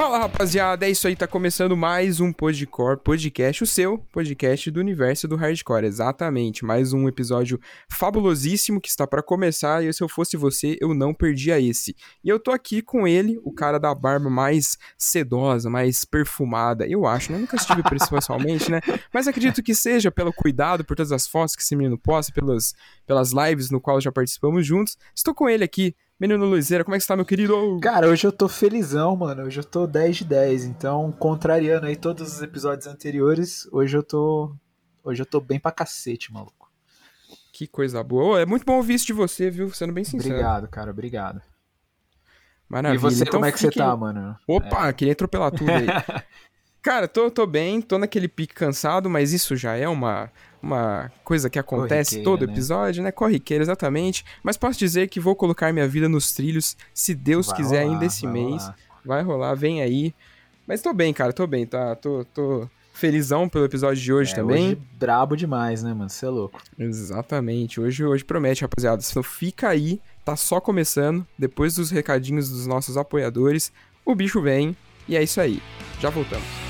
Fala rapaziada, é isso aí, tá começando mais um Podcore Podcast, o seu podcast do universo do hardcore, exatamente, mais um episódio fabulosíssimo que está para começar e se eu fosse você, eu não perdia esse. E eu tô aqui com ele, o cara da barba mais sedosa, mais perfumada, eu acho, né? Nunca estive pessoalmente, né? Mas acredito que seja pelo cuidado, por todas as fotos que esse menino posta, pelas, pelas lives no qual já participamos juntos. Estou com ele aqui, Menino Luizeira, como é que está, meu querido? Cara, hoje eu tô felizão, mano. Hoje eu tô 10 de 10. Então, contrariando aí todos os episódios anteriores, hoje eu tô. Hoje eu tô bem pra cacete, maluco. Que coisa boa. É muito bom ouvir isso de você, viu? Sendo bem sincero. Obrigado, cara. Obrigado. Maravilha. E você, então, como é que fique... você tá, mano? Opa, é. queria atropelar tudo aí. cara, tô, tô bem, tô naquele pique cansado, mas isso já é uma, uma coisa que acontece todo né? episódio, né? Corriqueira, exatamente. Mas posso dizer que vou colocar minha vida nos trilhos, se Deus vai quiser, rolar, ainda esse vai mês. Rolar. Vai rolar, vem aí. Mas tô bem, cara, tô bem, tá? Tô, tô felizão pelo episódio de hoje é, também. Hoje brabo demais, né, mano? Você é louco. Exatamente. Hoje, hoje promete, rapaziada. Então fica aí, tá só começando. Depois dos recadinhos dos nossos apoiadores, o bicho vem. E é isso aí. Já voltamos.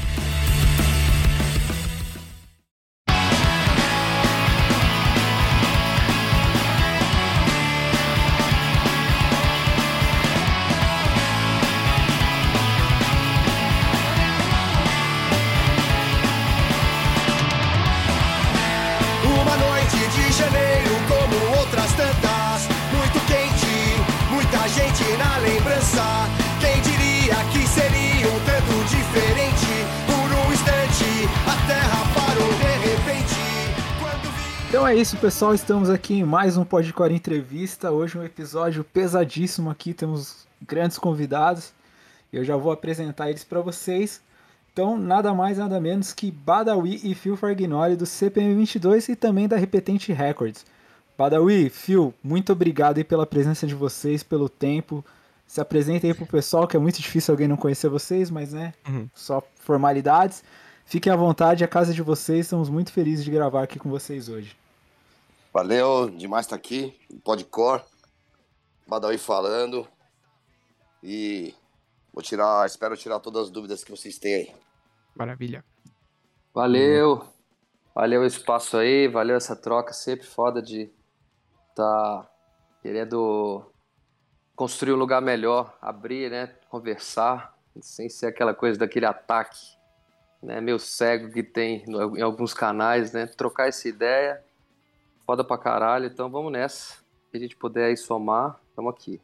Então é isso, pessoal. Estamos aqui em mais um Podcore Entrevista. Hoje um episódio pesadíssimo aqui. Temos grandes convidados. Eu já vou apresentar eles para vocês. Então, nada mais, nada menos que Badawi e Phil Fargnoli do CPM22 e também da Repetente Records. Badawi, Phil, muito obrigado aí pela presença de vocês, pelo tempo. Se apresentem aí pro pessoal, que é muito difícil alguém não conhecer vocês, mas né, uhum. só formalidades. Fiquem à vontade, a casa de vocês. Estamos muito felizes de gravar aqui com vocês hoje. Valeu, demais estar tá aqui, Podcore, Badawi falando. E vou tirar, espero tirar todas as dúvidas que vocês têm aí. Maravilha. Valeu. Valeu o espaço aí, valeu essa troca, sempre foda de tá querendo construir um lugar melhor, abrir, né, conversar. sem ser aquela coisa daquele ataque, né, meio cego que tem em alguns canais, né? Trocar essa ideia, foda pra caralho, então vamos nessa. Se a gente puder aí somar, estamos aqui.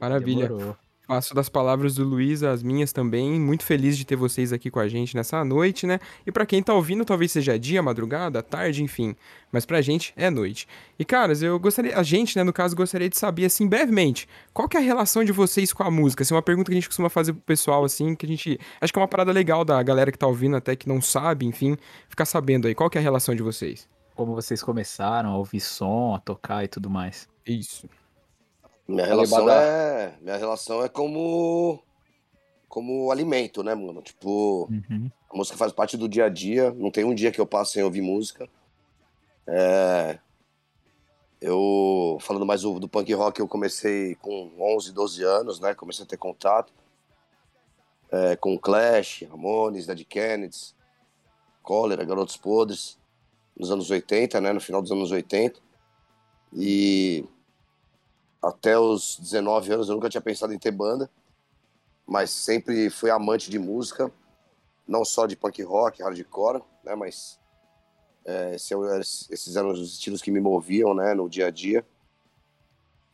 Maravilha. Demorou. Faço das palavras do Luiz as minhas também. Muito feliz de ter vocês aqui com a gente nessa noite, né? E pra quem tá ouvindo, talvez seja dia, madrugada, tarde, enfim. Mas pra gente é noite. E caras, eu gostaria, a gente, né, no caso, gostaria de saber assim brevemente, qual que é a relação de vocês com a música? Assim, uma pergunta que a gente costuma fazer pro pessoal assim, que a gente acho que é uma parada legal da galera que tá ouvindo até que não sabe, enfim, ficar sabendo aí qual que é a relação de vocês. Como vocês começaram a ouvir som, a tocar e tudo mais. Isso. Minha relação é. Minha relação é como. Como alimento, né, mano? Tipo, Uhum. a música faz parte do dia a dia. Não tem um dia que eu passo sem ouvir música. É, Eu, falando mais do, do punk rock, eu comecei com 11, 12 anos, né? Comecei a ter contato é, com Clash, Ramones, Dead Kennedys, Cólera, Garotos Podres, nos anos 80, né? No final dos anos 80. E até os 19 anos eu nunca tinha pensado em ter banda, mas sempre fui amante de música, não só de punk rock, hardcore, né, mas é, esse é- esses eram os estilos que me moviam, né, no dia a dia.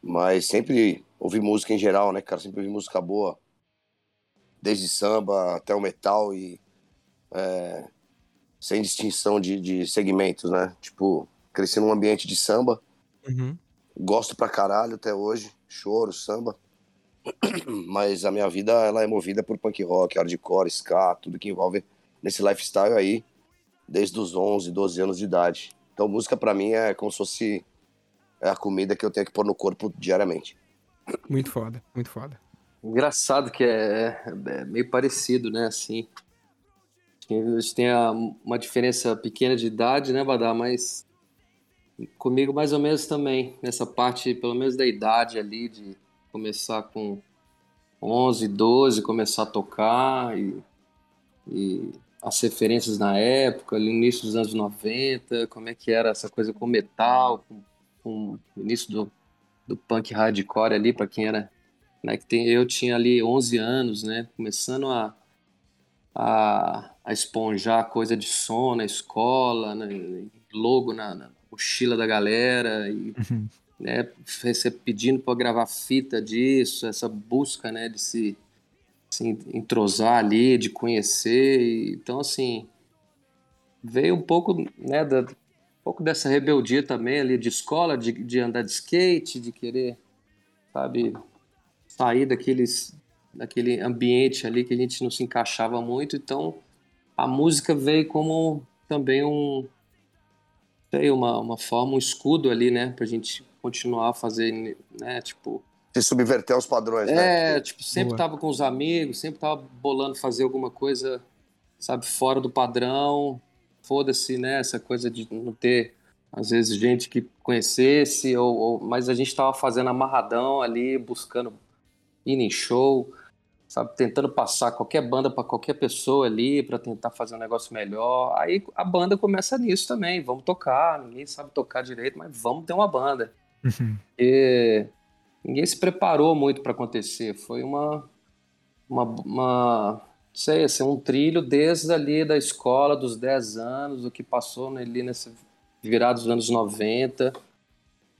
Mas sempre ouvi música em geral, né, cara, sempre ouvi música boa, desde samba até o metal e é, sem distinção de, de segmentos, né, tipo, cresci num ambiente de samba, Uhum. gosto pra caralho até hoje, choro, samba. Mas a minha vida ela é movida por punk rock, hardcore, ska, tudo que envolve nesse lifestyle aí, desde os 11, 12 anos de idade. Então música pra mim é como se fosse é a comida que eu tenho que pôr no corpo diariamente. Muito foda, muito foda. Engraçado que é, é meio parecido, né? Assim. A gente tem uma diferença pequena de idade, né, Badá? Mas comigo mais ou menos também. Nessa parte, pelo menos da idade ali, de começar com 11, 12, começar a tocar e, e as referências na época, ali no início dos anos 90, como é que era essa coisa com metal, com, com o início do, do punk hardcore ali, para quem era né, que tem, eu tinha ali 11 anos, né, começando a, a, a esponjar coisa de som na escola, né, logo na, na mochila da galera, e, né, você pedindo para gravar fita disso, essa busca, né, de se, se entrosar ali, de conhecer, e, então, assim, veio um pouco, né, da, um pouco dessa rebeldia também ali de escola, de, de andar de skate, de querer, sabe, sair daqueles daquele ambiente ali que a gente não se encaixava muito, então a música veio como também um sei, uma, uma forma, um escudo ali, né, pra gente continuar a fazer, né, tipo, Se subverter os padrões, né? é, tipo, sempre Boa. tava com os amigos, sempre tava bolando fazer alguma coisa, sabe, fora do padrão. Foda-se, né? Essa coisa de não ter, às vezes, gente que conhecesse, ou, ou- mas a gente tava fazendo amarradão ali, buscando ir em show, sabe, tentando passar qualquer banda para qualquer pessoa ali, para tentar fazer um negócio melhor. Aí a banda começa nisso também, vamos tocar, ninguém sabe tocar direito, mas vamos ter uma banda. E ninguém se preparou muito para acontecer. Foi uma, uma, uma não sei, assim, um trilho desde ali da escola, dos 10 anos, o que passou ali nesse virado dos anos 90.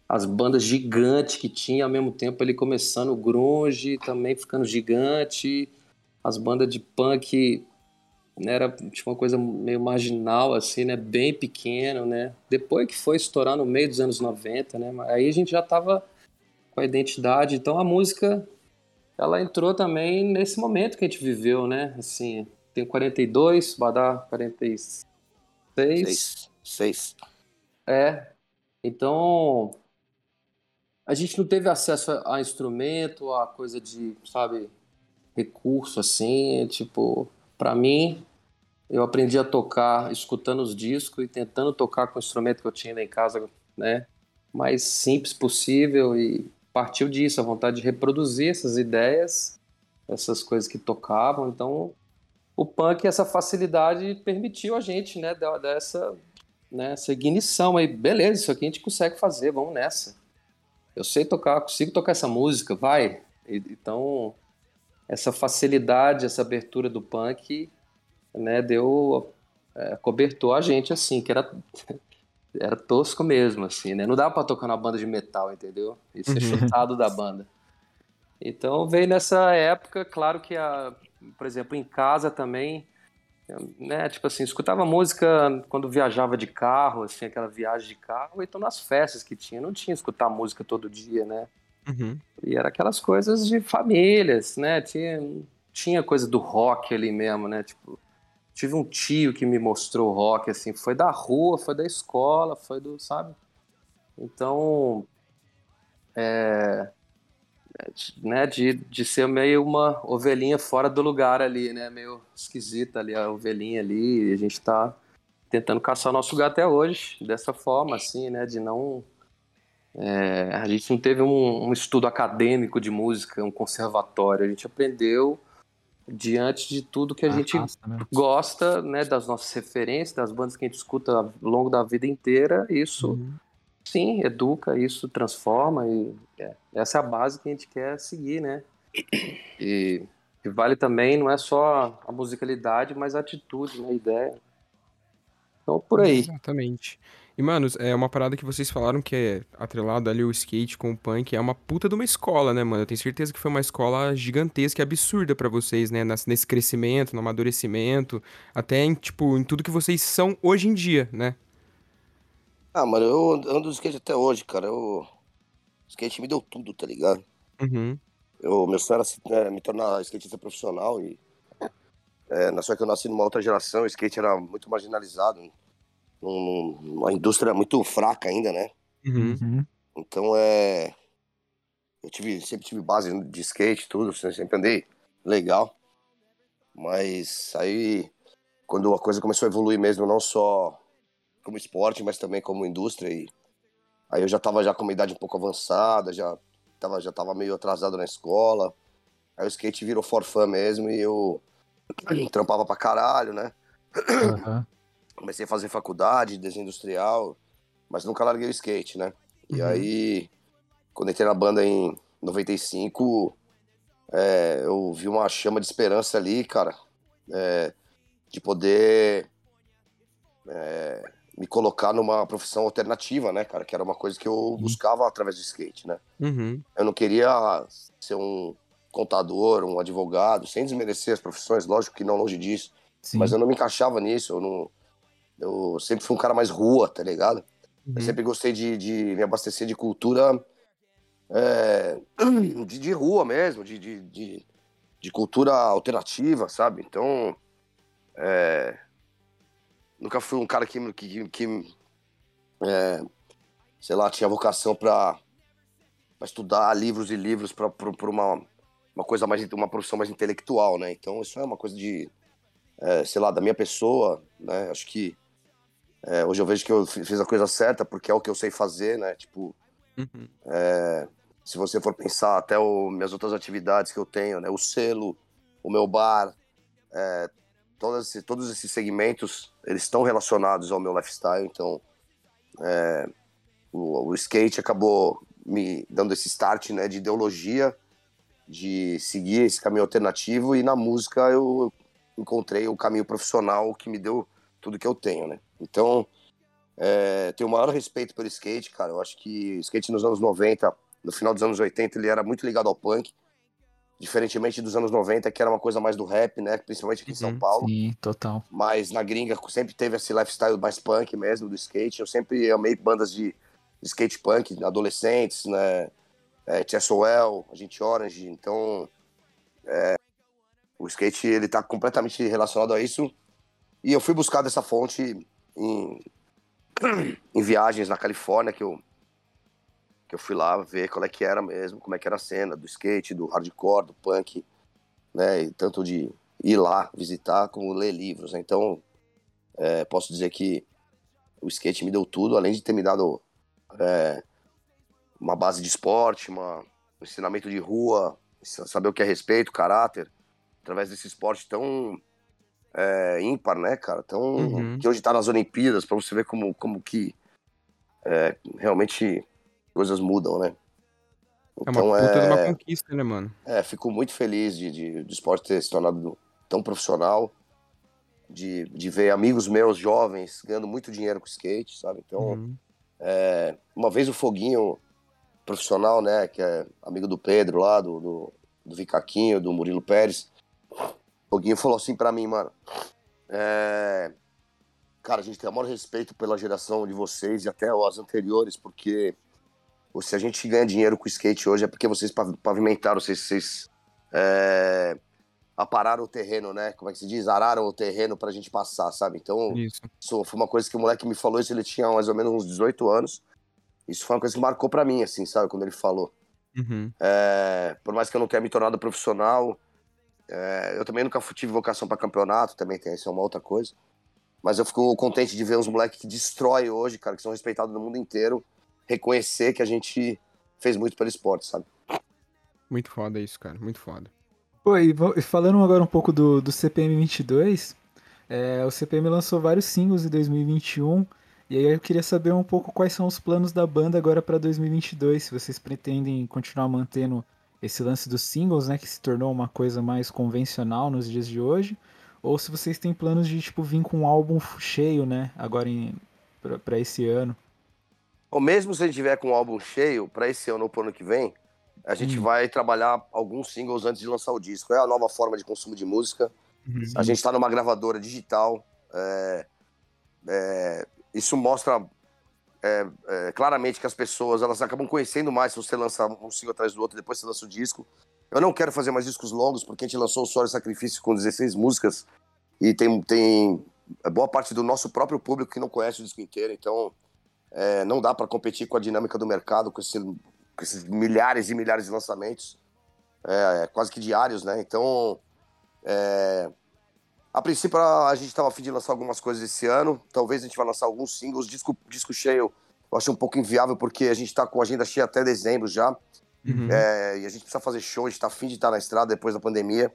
As bandas gigantes que tinha, ao mesmo tempo ele começando o grunge, também ficando gigante. As bandas de punk né, era tipo, uma coisa meio marginal, assim, né? Bem pequeno, né? Depois que foi estourar no meio dos anos 90, né? Aí a gente já tava com a identidade. Então a música, ela entrou também nesse momento que a gente viveu, né? Assim, tem 42, Badá 46. Seis. Seis. É. Então, a gente não teve acesso a, instrumento, a coisa de, sabe, recurso assim, tipo, para mim, eu aprendi a tocar escutando os discos e tentando tocar com o instrumento que eu tinha lá em casa, né, mais simples possível e partiu disso, a vontade de reproduzir essas ideias, essas coisas que tocavam, então o punk, essa facilidade permitiu a gente, né, dar dar essa né, essa ignição aí, beleza, isso aqui a gente consegue fazer, vamos nessa. Eu sei tocar, consigo tocar essa música, vai. Então, essa facilidade, essa abertura do punk, né, deu é, cobertou a gente assim, que era era tosco mesmo, assim, né? Não dava pra tocar na banda de metal, entendeu? E ser uhum. chutado da banda. Então veio nessa época, claro que a, por exemplo, em casa também, né, tipo assim, escutava música quando viajava de carro, assim, aquela viagem de carro, então nas festas que tinha, não tinha escutar música todo dia, né? Uhum. E era aquelas coisas de famílias, né? Tinha, tinha coisa do rock ali mesmo, né? Tipo, tive um tio que me mostrou rock, assim, foi da rua, foi da escola, foi do, sabe? Então, é, né, de, de ser meio uma ovelhinha fora do lugar ali, né, meio esquisita ali, a ovelhinha ali, e a gente tá tentando caçar o nosso lugar até hoje, dessa forma, assim, né, de não... É, a gente não teve um, um estudo acadêmico de música, um conservatório, a gente aprendeu diante de tudo que a, a gente raça, né? gosta, né, das nossas referências, das bandas que a gente escuta ao longo da vida inteira, isso uhum. sim educa, isso transforma e é, essa é a base que a gente quer seguir, né? E, e vale também não é só a musicalidade, mas a atitude, né, a ideia. Então por aí. Exatamente. E, manos, é uma parada que vocês falaram que é atrelado ali o skate com o punk, é uma puta de uma escola, né, mano? Eu tenho certeza que foi uma escola gigantesca e absurda para vocês, né? Nesse crescimento, no amadurecimento, até em, tipo, em tudo que vocês são hoje em dia, né? Ah, mano, eu ando no skate até hoje, cara. Eu... O skate me deu tudo, tá ligado? Uhum. Eu, meu sonho era é, me tornar skatista profissional e. É, só que eu nasci numa outra geração, o skate era muito marginalizado numa indústria muito fraca ainda, né? Uhum. uhum. Então é. Eu tive, sempre tive base de skate, tudo, sempre andei legal. Mas aí, quando a coisa começou a evoluir mesmo, não só como esporte, mas também como indústria, e aí eu já tava já com uma idade um pouco avançada, já tava, já tava meio atrasado na escola. Aí o skate virou forfã mesmo e eu trampava pra caralho, né? Uhum comecei a fazer faculdade de desenho industrial, mas nunca larguei o skate, né? E uhum. aí, quando entrei na banda em 95, é, eu vi uma chama de esperança ali, cara, é, de poder é, me colocar numa profissão alternativa, né, cara? Que era uma coisa que eu uhum. buscava através do skate, né? Uhum. Eu não queria ser um contador, um advogado, sem desmerecer as profissões, lógico que não longe disso. Sim. Mas eu não me encaixava nisso, eu não, eu sempre fui um cara mais rua, tá ligado? Uhum. Eu sempre gostei de, de me abastecer de cultura é, de, de, rua mesmo, de, de, de, de, cultura alternativa, sabe? Então, é, nunca fui um cara que, que, que é, sei lá, tinha vocação para estudar livros e livros para uma, uma coisa mais, uma profissão mais intelectual, né? Então, isso é uma coisa de, é, sei lá, da minha pessoa, né? Acho que é, hoje eu vejo que eu fiz a coisa certa porque é o que eu sei fazer, né? Tipo, uhum. é, se você for pensar até o, minhas outras atividades que eu tenho, né? O selo, o meu bar, é, todos, esses, todos esses segmentos, eles estão relacionados ao meu lifestyle, então é, o, o, skate acabou me dando esse start, né? De ideologia, de seguir esse caminho alternativo e na música eu encontrei o caminho profissional que me deu tudo que eu tenho, né? Então, é, tenho o maior respeito pelo skate, cara. Eu acho que skate nos anos 90, no final dos anos 80, ele era muito ligado ao punk. Diferentemente dos anos 90, que era uma coisa mais do rap, né? Principalmente aqui em São uhum, Paulo. Sim, total. Mas na gringa sempre teve esse lifestyle mais punk mesmo, do skate. Eu sempre amei bandas de, skate punk, adolescentes, né? É, TSOL, Agente Orange. Então, é, o skate, ele tá completamente relacionado a isso. E eu fui buscar dessa fonte em, em viagens na Califórnia que eu que eu fui lá ver qual é que era mesmo, como é que era a cena do skate, do hardcore, do punk, né? E tanto de ir lá visitar como ler livros. Né? Então, é, posso dizer que o skate me deu tudo, além de ter me dado é, uma base de esporte, uma, um ensinamento de rua, saber o que é respeito, caráter, através desse esporte tão é, ímpar, né, cara? Então, uhum. que hoje tá nas Olimpíadas, para você ver como, como que é, realmente coisas mudam, né? É uma Então, puta de uma é- conquista, né, mano? É, fico muito feliz de, de, do esporte ter se tornado tão profissional, de, de ver amigos meus jovens ganhando muito dinheiro com skate, sabe? Então, Uhum. é, uma vez o Foguinho, profissional, né, que é amigo do Pedro lá, do, do, do Vicaquinho, do Murilo Pérez, o Foguinho falou assim pra mim, mano, é, cara, a gente tem o maior respeito pela geração de vocês e até as anteriores, porque se a gente ganha dinheiro com skate hoje é porque vocês pav- pavimentaram, vocês, vocês é, apararam o terreno, né? Como é que se diz? Araram o terreno pra gente passar, sabe? Então, Isso. isso foi uma coisa que o moleque me falou isso, ele tinha mais ou menos uns 18 anos. Isso foi uma coisa que marcou pra mim, assim, sabe? Quando ele falou. Uhum. É, por mais que eu não tenha me tornado profissional, é, eu também nunca tive vocação pra campeonato, também tem, isso é uma outra coisa. Mas eu fico contente de ver uns moleques que destrói hoje, cara, que são respeitados no mundo inteiro, reconhecer que a gente fez muito pelo esporte, sabe? Muito foda isso, cara. Muito foda. Pô, e falando agora um pouco do, do CPM 22, é, o CPM lançou vários singles em 2021, e aí eu queria saber um pouco quais são os planos da banda agora para 2022, se vocês pretendem continuar mantendo esse lance dos singles, né, que se tornou uma coisa mais convencional nos dias de hoje, ou se vocês têm planos de, tipo, vir com um álbum cheio, né, agora pra esse ano. Ou mesmo se a gente tiver com o álbum cheio, pra esse ano ou pro ano que vem, a gente Hum. vai trabalhar alguns singles antes de lançar o disco. É a nova forma de consumo de música. Uhum. A gente está numa gravadora digital. é, é, isso mostra é, é, claramente que as pessoas elas acabam conhecendo mais se você lançar um single atrás do outro e depois você lança o disco. Eu não quero fazer mais discos longos, porque a gente lançou o e Sacrifício com 16 músicas e tem, tem boa parte do nosso próprio público que não conhece o disco inteiro, então é, não dá para competir com a dinâmica do mercado, com, esse- com esses milhares e milhares de lançamentos, é, quase que diários, né? Então, é, a princípio, a a gente estava a fim de lançar algumas coisas esse ano. Talvez a gente vá lançar alguns singles. Disco, disco cheio, eu acho um pouco inviável, porque a gente está com a agenda cheia até dezembro já. Uhum. É, e a gente precisa fazer show, a gente tá afim de estar na estrada depois da pandemia.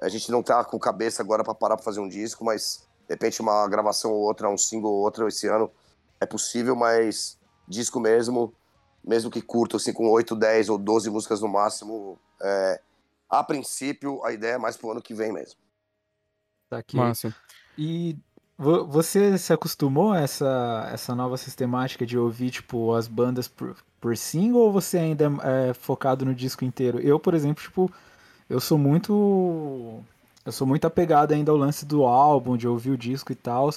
A gente não tá com cabeça agora para parar para fazer um disco, mas de repente uma gravação ou outra, um single ou outro esse ano é possível, mas disco mesmo, mesmo que curto, assim, com 8, 10 ou 12 músicas no máximo, é, a princípio a ideia é mais pro ano que vem mesmo. Tá aqui. Massa. E vo- você se acostumou a essa, essa nova sistemática de ouvir, tipo, as bandas por, por single ou você ainda é focado no disco inteiro? Eu, por exemplo, tipo, eu sou muito. Eu sou muito apegado ainda ao lance do álbum, de ouvir o disco e tal.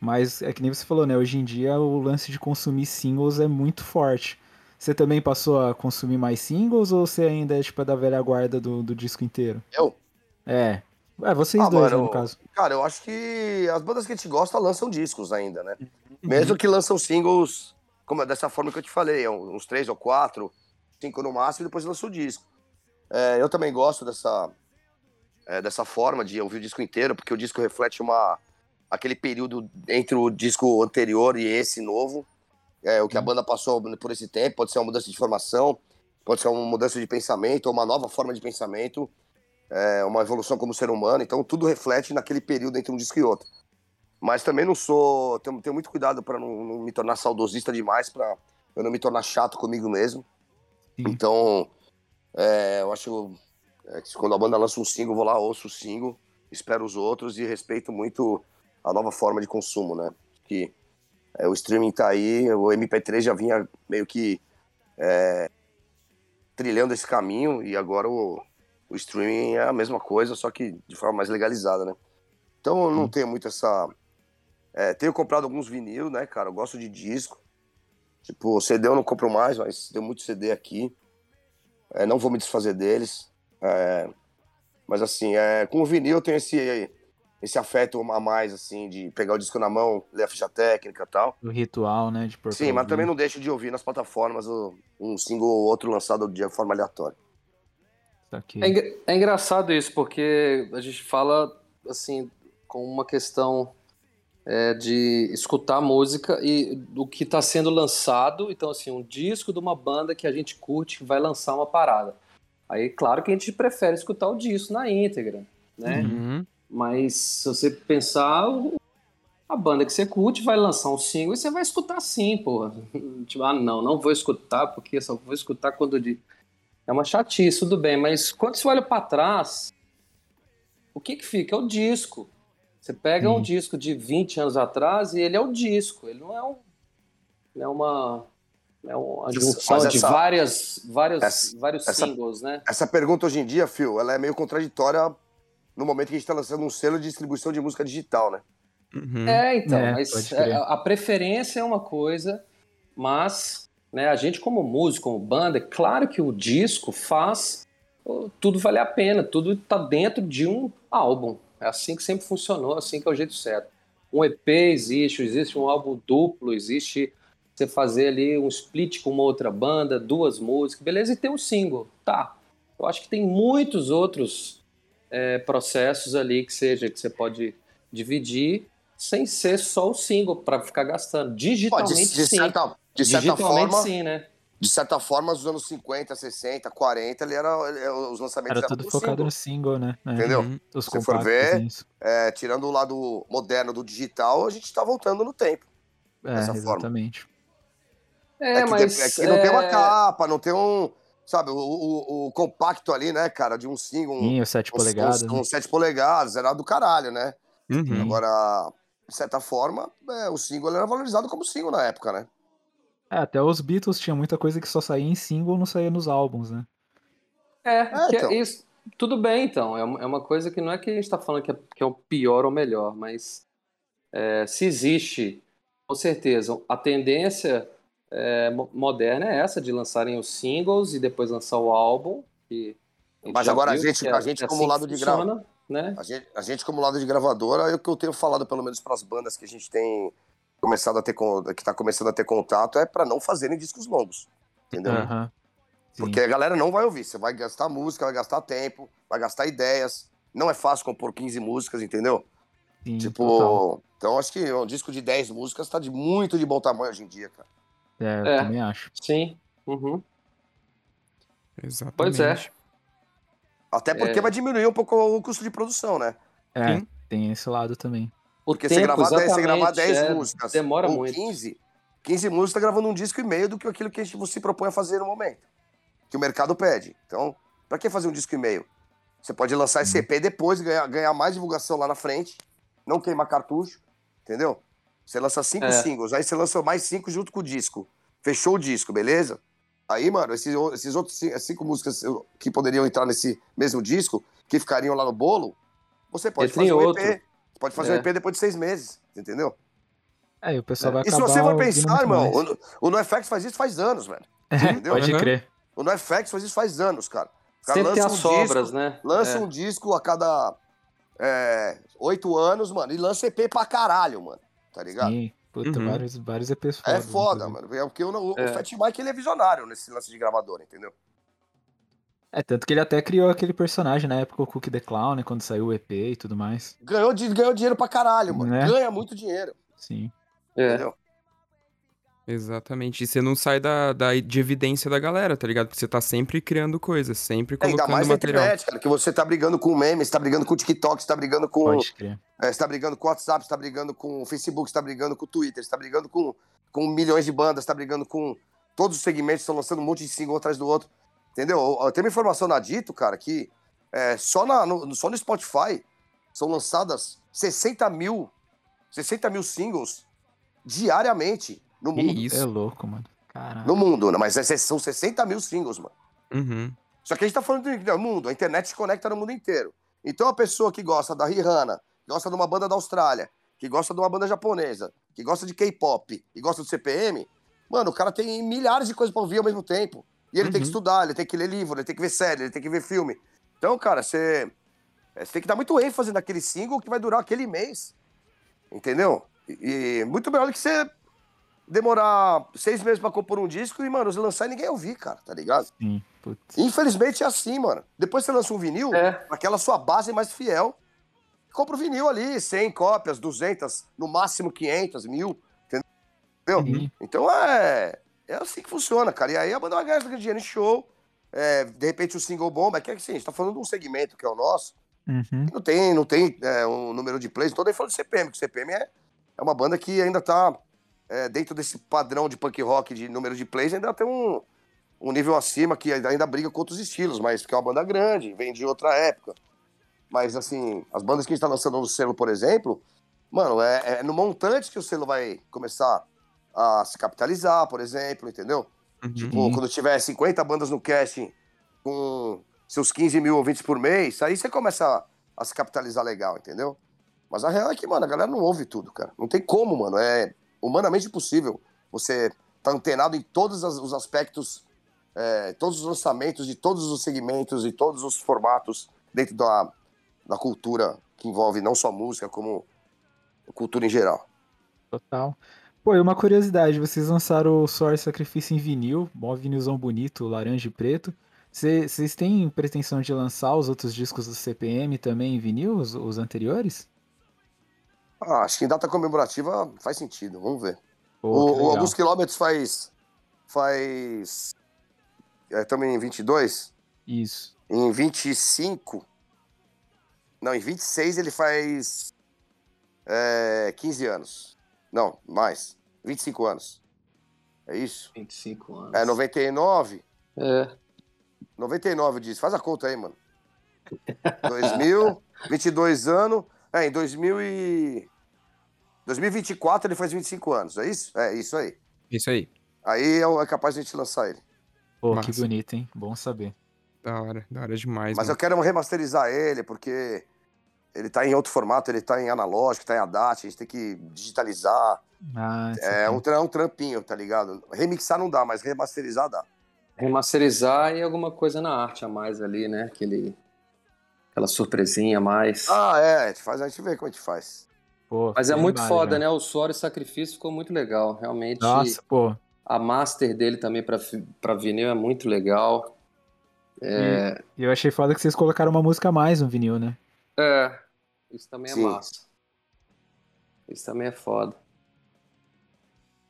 Mas é que nem você falou, né? Hoje em dia o lance de consumir singles é muito forte. Você também passou a consumir mais singles ou você ainda é tipo é da velha guarda do, do disco inteiro? Eu? É. É, vocês Ah, dois, né, mano, no caso. Cara, eu acho que as bandas que a gente gosta lançam discos ainda, né? Mesmo que lançam singles, como é dessa forma que eu te falei, é uns três ou quatro, cinco no máximo, e depois lança o disco. É, eu também gosto dessa, é, dessa forma de ouvir o disco inteiro, porque o disco reflete uma, aquele período entre o disco anterior e esse novo. É, o que a banda passou por esse tempo, pode ser uma mudança de formação, pode ser uma mudança de pensamento, uma nova forma de pensamento, é, uma evolução como ser humano. Então, tudo reflete naquele período entre um disco e outro. Mas também não sou. Tenho, tenho muito cuidado para não, não me tornar saudosista demais, para eu não me tornar chato comigo mesmo. Sim. Então, é, eu acho é, que quando a banda lança um single, vou lá, ouço o single, espero os outros e respeito muito a nova forma de consumo, né? Que é, o streaming tá aí, o MP3 já vinha meio que é, trilhando esse caminho e agora o, o streaming é a mesma coisa, só que de forma mais legalizada, né? Então eu não tenho muito essa. é, tenho comprado alguns vinil, né, cara? Eu gosto de disco. Tipo, CD eu não compro mais, mas tem muito CD aqui. É, não vou me desfazer deles. É, mas assim, é, com o vinil eu tenho esse, esse afeto a mais, assim, de pegar o disco na mão, ler a ficha técnica e tal. O ritual, né? De Sim, mas também não deixo de ouvir nas plataformas um single ou outro lançado de forma aleatória. É, engra- é engraçado isso, porque a gente fala assim com uma questão é, de escutar música e do que está sendo lançado. Então, assim, um disco de uma banda que a gente curte que vai lançar uma parada. Aí, claro que a gente prefere escutar o disco na íntegra, né? Uhum. Mas se você pensar, a banda que você curte vai lançar um single e você vai escutar sim, porra. Tipo, ah, não, não vou escutar porque só vou escutar quando é uma chatice, tudo bem, mas quando você olha para trás, o que que fica? É o disco. Você pega um disco de 20 anos atrás e ele é o disco, ele não é um. Não é uma. É uma junção Mas de essa- várias, várias, essa- vários essa- singles, né? Essa pergunta hoje em dia, Phil, ela é meio contraditória no momento que a gente tá lançando um selo de distribuição de música digital, né? Uhum. É, então, É, mas é, a preferência é uma coisa, mas né, a gente como músico, como banda, é claro que o disco faz tudo valer a pena, tudo tá dentro de um álbum. É assim que sempre funcionou, assim que é o jeito certo. Um EP existe, existe um álbum duplo, existe você fazer ali um split com uma outra banda, duas músicas, beleza, e tem um single, tá. Eu acho que tem muitos outros é, processos ali que seja que você pode dividir sem ser só o single para ficar gastando. Digitalmente de, de sim. certa, de certa Digitalmente forma, sim, né? de certa forma, nos anos 50, 60, 40, ele era, ele- os lançamentos Era eram tudo focado single, no single, né? É, Entendeu? Uhum. Os Se for ver. É, tirando o lado moderno do digital, a gente tá voltando no tempo. É, dessa forma. exatamente. É, É, que, mas. é que não tem uma é, capa, não tem um. Sabe, o, o- o compacto ali, né, cara, de um single, um, Sim, os 7 uns- polegadas. né? uns 7 polegadas, era do caralho, né? Uhum. Agora, de certa forma, é, o single era valorizado como single na época, né? É, até os Beatles tinha muita coisa que só saía em single, não saía nos álbuns, né? É, É, que é então. isso. Tudo bem, então. É uma, é uma coisa que não é que a gente está falando que é, que é o pior ou melhor, mas é, se existe, com certeza, a tendência é, mo- moderna é essa, de lançarem os singles e depois lançar o álbum. Gente Mas agora a gente- é- a gente que é como assim lado de grava- Né? A gente, a gente, como lado de gravadora, é o que eu tenho falado, pelo menos para as bandas que a gente tem começado a ter, que tá começando a ter contato, é para não fazerem discos longos. Entendeu? Porque a galera não vai ouvir. Você vai gastar música, vai gastar tempo, vai gastar ideias. Não é fácil compor 15 músicas, entendeu? Sim, tipo, total. então acho que um disco de 10 músicas tá de muito de bom tamanho hoje em dia, cara. É, eu É. também acho. Sim. Uhum. Exatamente. Pois é. Até porque É. vai diminuir um pouco o custo de produção, né? É, Sim. tem esse lado também. O Porque você tempo, gravar 10, você gravar exatamente, 10 é, músicas Demora muito. 15, 15 músicas tá gravando um disco e meio do que aquilo que a gente se propõe a fazer no momento. Que o mercado pede. Então, pra que fazer um disco e meio? Você pode lançar esse EP depois, ganhar, ganhar mais divulgação lá na frente, não queimar cartucho, entendeu? Você lança cinco É. singles, aí você lança mais cinco junto com o disco. Fechou o disco, beleza? Aí, mano, esses, esses outros ci- cinco músicas que poderiam entrar nesse mesmo disco, que ficariam lá no bolo, você pode fazer um outro. EP. Você pode fazer um É. EP depois de seis meses, entendeu? É, e o pessoal vai E se acabar você for pensar, irmão, o, o NoFX faz isso faz anos, velho. É, entendeu? pode Aham. crer. O NoFX faz isso faz anos, cara. O cara Sempre tem lança as um sobras, disco, né? Lança É. um disco a cada é, oito anos, mano, e lança EP pra caralho, mano. Tá ligado? Sim, puta, Uhum. vários, vários EPs É fodas, foda, mano. É porque o, o, É. o Fat Mike ele é visionário nesse lance de gravador, entendeu? É, tanto que ele até criou aquele personagem na época, o Cookie the Clown, né, quando saiu o EP e tudo mais. Ganhou, ganhou dinheiro pra caralho, mano. Né? Ganha muito dinheiro, Sim. É. entendeu? Exatamente. E você não sai da, da- de evidência da galera, tá ligado? Porque você tá sempre criando coisas, sempre É, Ainda colocando mais na material. internet, cara, que você tá brigando com meme, você tá brigando com o TikTok, você tá brigando com. Pode crer. É, você tá brigando com o WhatsApp, você tá brigando com o Facebook, você tá brigando com o Twitter, você tá brigando com, com milhões de bandas, você tá brigando com todos os segmentos, estão lançando um monte de single um atrás do outro. Entendeu? Eu tenho uma informação na Dito, cara, que é, só, na, no, só no Spotify são lançadas 60 mil, 60 mil singles diariamente no Que mundo. isso? É louco, mano. Caralho. No mundo, né? Mas é- são 60 mil singles, mano. Uhum. Só que a gente tá falando do do mundo, a internet se conecta no mundo inteiro. Então a pessoa que gosta da Rihanna, que gosta de uma banda da Austrália, que gosta de uma banda japonesa, que gosta de K-pop e gosta do CPM, mano, o cara tem milhares de coisas pra ouvir ao mesmo tempo. E ele tem que Uhum. estudar, ele tem que ler livro, ele tem que ver série, ele tem que ver filme. Então, cara, você, é, você tem que dar muito ênfase naquele single que vai durar aquele mês. Entendeu? E, e muito melhor do que você demorar seis meses pra compor um disco e, mano, você lançar e ninguém ouvir, cara, tá ligado? Sim, putz. Infelizmente é assim, mano. Depois você lança um vinil, É. aquela sua base mais fiel, compra o vinil ali, 100 cópias, 200, no máximo 500, mil, entendeu? Sim. Então é, é assim que funciona, cara. E aí a banda vai ganhar dinheiro em show, é, de repente o single bomba, é que assim, a gente tá falando de um segmento que é o nosso, Uhum. que não tem, não tem é, um número de plays, não tô nem falando de CPM, que o CPM é, é uma banda que ainda tá é, dentro desse padrão de punk rock de número de plays, ainda tem um, um nível acima que ainda briga com outros estilos, mas que é uma banda grande, vem de outra época. Mas, assim, as bandas que a gente tá lançando no selo, por exemplo, mano, é, é no montante que o selo vai começar a se capitalizar, por exemplo, entendeu? Uhum. Tipo, quando tiver 50 bandas no casting com seus 15 mil ouvintes por mês, aí você começa a, a se capitalizar legal, entendeu? Mas a real é que, mano, a galera não ouve tudo, cara. Não tem como, mano. É humanamente impossível você tá antenado em todos os aspectos, é, todos os lançamentos de todos os segmentos e todos os formatos dentro da, da cultura que envolve não só música, como cultura em geral. Total. Pô, e uma curiosidade, vocês lançaram o Source Sacrifício em vinil, mó vinilzão bonito, laranja e preto. Cê- Vocês têm pretensão de lançar os outros discos do CPM também em vinil, os, os anteriores? Ah, acho que em data comemorativa faz sentido, vamos ver. Pô, o. Alguns Quilômetros faz. Faz. Estamos em 22. Isso. Em 25. Não, em 26 ele faz. É, 15 anos. Não, mais. 25 anos. É isso? 25 anos. É 99. É. 99 diz. Faz a conta aí, mano. 2000, 22 anos. É, em 2000 e... 2024 ele faz 25 anos, é isso? É, isso aí. Isso aí. Aí é, é capaz de a gente lançar ele. Pô, Massa. que bonito, hein? Bom saber. Da hora, da hora demais. Mas eu mano. quero remasterizar ele, porque ele tá em outro formato, ele tá em analógico, tá em ADAT, a gente tem que digitalizar. Ah, É um, é um trampinho, tá ligado? Remixar não dá, mas remasterizar dá. Remasterizar e alguma coisa na arte a mais ali, né? Aquele, aquela surpresinha mais. Ah, é, a gente, faz, a gente vê como a gente faz. Pô, Mas é muito foda, velho. né? O Suor e Sacrifício ficou muito legal. Realmente, Nossa, pô. a master dele também pra, pra vinil é muito legal. É, E eu achei foda que vocês colocaram uma música a mais no vinil, né? é, isso também é Sim. massa. Isso também é foda.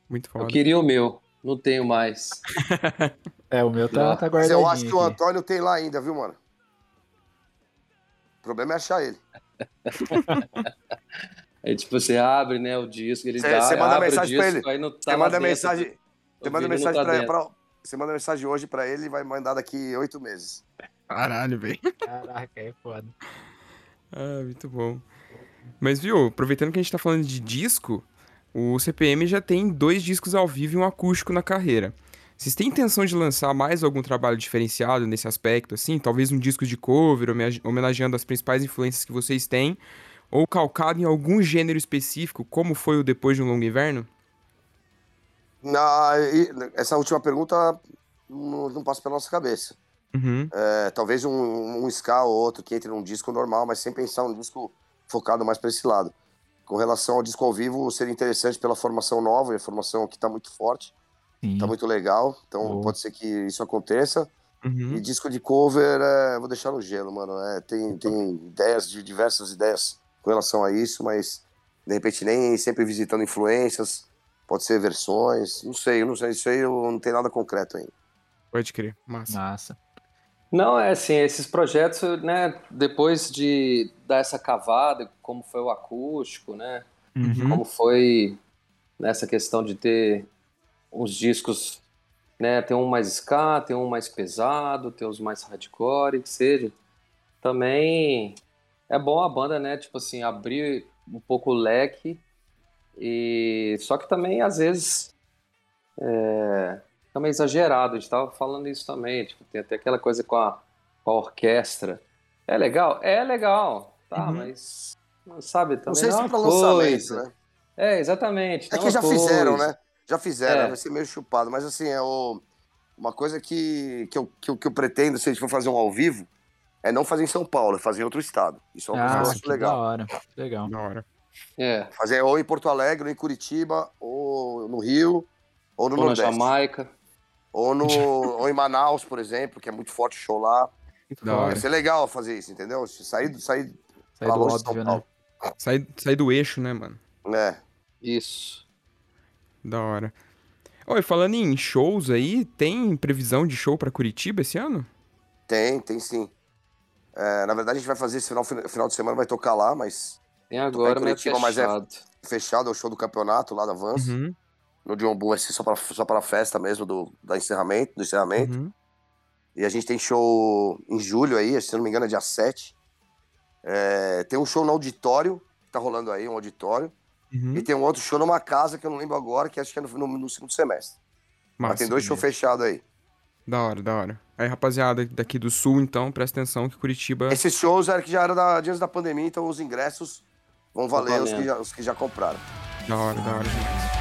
Muito Eu foda. queria o meu, não tenho mais. É, o meu tá, tá Mas guardadinho eu acho que o. Antônio tem lá ainda, viu, mano? O problema é achar ele. Aí, tipo, você abre, né, o disco, ele Cê- dá, cê manda abre o mensagem pra disco, ele. aí não tá Você manda mensagem, você manda mensagem tá pra, pra- você manda mensagem hoje pra ele e vai mandar daqui oito meses. Caralho, velho. Caraca, é foda. Ah, muito bom. Mas, viu, aproveitando que a gente tá falando de disco, o CPM já tem dois discos ao vivo e um acústico na carreira. Vocês têm intenção de lançar mais algum trabalho diferenciado nesse aspecto, assim? Talvez um disco de cover, homenageando as principais influências que vocês têm, ou calcado em algum gênero específico, como foi o Depois de um Longo Inverno? Na, essa última pergunta não, não passa pela nossa cabeça. Uhum. É, talvez um, um ska ou outro que entre num disco normal, mas sem pensar um disco focado mais para esse lado. Com relação ao disco ao vivo, seria interessante pela formação nova, e a formação que está muito forte, Sim. está muito legal, então Boa. pode ser que isso aconteça. Uhum. E disco de cover, é, vou deixar no gelo, mano. É, tem, tem ideias, de diversas ideias com relação a isso, mas de repente nem sempre visitando influências, pode ser versões, não sei, eu não sei, isso aí eu não tem nada concreto ainda. Pode crer. Massa. Massa. Não, é assim, esses projetos, né, depois de dar essa cavada, como foi o acústico, né, Uhum. como foi nessa questão de ter uns discos, né, tem um mais ska, tem um mais pesado, tem os mais hardcore, que seja. Também é bom a banda, né, tipo assim, abrir um pouco o leque e só que também às vezes é também exagerado, a gente tava falando isso também, tipo, tem até aquela coisa com a, com a orquestra. É legal? É legal, tá, Uhum. mas sabe, também Não sei não se é para lançamento, né? É, exatamente. É que uma já fizeram, coisa. né? Já fizeram, É. vai ser meio chupado. Mas assim, é o... uma coisa que, que, eu, que, eu, que eu pretendo, se a gente for fazer um ao vivo, é não fazer em São Paulo, é fazer em outro estado. Isso é uma coisa que eu Ah, acho que da legal. hora. Legal. Da hora. É, Fazer ou em Porto Alegre, ou em Curitiba, ou no Rio, ou no ou na Nordeste. Jamaica. Ou, no, ou em Manaus, por exemplo, que é muito forte o show lá. Da hora. Vai ser legal fazer isso, entendeu? Sair, sair Sai pra do óbvio, né? Paulo. Sai, sai do eixo, né, mano? É. Isso. Da hora. Oi, falando em shows aí, tem previsão de show pra Curitiba esse ano? Tem, tem sim. É, na verdade, a gente vai fazer esse final, final de semana, vai tocar lá, mas Tem agora, mas é Curitiba, mas é- fechado. fechado é o show do campeonato lá da Vans. Uhum. no John Bull vai ser só pra, só pra festa mesmo do, da encerramento, do encerramento. Uhum. E a gente tem show em julho aí, se não me engano é dia 7. É, tem um show no auditório, que tá rolando aí, um auditório. Uhum. E tem um outro show numa casa que eu não lembro agora, que acho que é no, no- no segundo semestre. Mas Massa. tem dois shows fechados aí. Da hora, da hora. Aí, rapaziada, daqui do sul, então, presta atenção que Curitiba. Esses shows era que já era da, antes da pandemia, então os ingressos vão valer os que, já, os que já compraram. Da hora, da hora demais.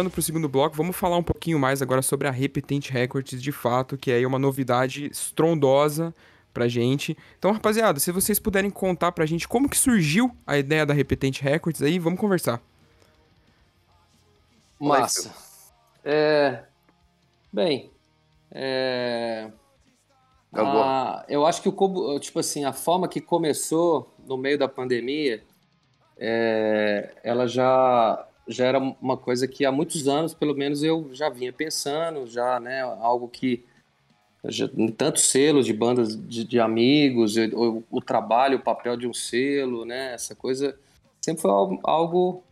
Voltando pro segundo bloco, vamos falar um pouquinho mais agora sobre a Repetent Records de fato, que é uma novidade estrondosa pra gente. Então, rapaziada, se vocês puderem contar pra gente como que surgiu a ideia da Repetent Records aí, vamos conversar. Massa. É, bem, é, a- eu acho que o Kobo- tipo assim, a forma que começou no meio da pandemia, é, ela já já era uma coisa que há muitos anos, pelo menos eu já vinha pensando, já, né, algo que já, tantos selos de bandas de, de amigos, eu- o, o trabalho, o papel de um selo, né, essa coisa sempre foi algo, algo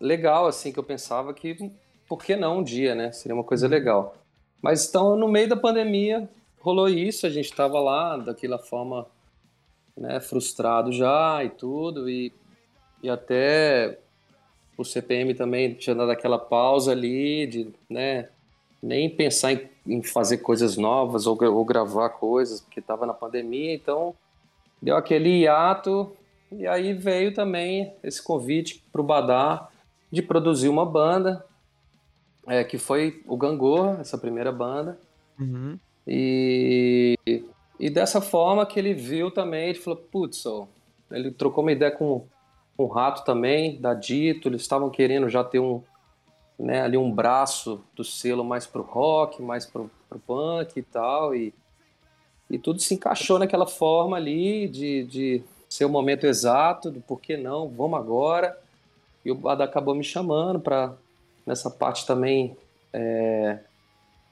legal, assim, que eu pensava que, por que não um dia, né? Seria uma coisa legal. Mas então, no meio da pandemia, rolou isso, a gente estava lá, daquela forma, né, frustrado já e tudo, e, e até o CPM também tinha dado aquela pausa ali, de, né, nem pensar em, em fazer coisas novas ou, ou gravar coisas, porque estava na pandemia, então deu aquele hiato, e aí veio também esse convite para o Badar de produzir uma banda, é, que foi o Gangorra, essa primeira banda. Uhum. E, e dessa forma que ele viu também, ele falou, putz, ele trocou uma ideia com, com o Rato também, da Dito, eles estavam querendo já ter um, né, ali um braço do selo mais pro rock, mais pro, pro punk e tal, e, e tudo se encaixou naquela forma ali de, de ser o momento exato, do por que não, vamos agora, e o Bada acabou me chamando para nessa parte também é,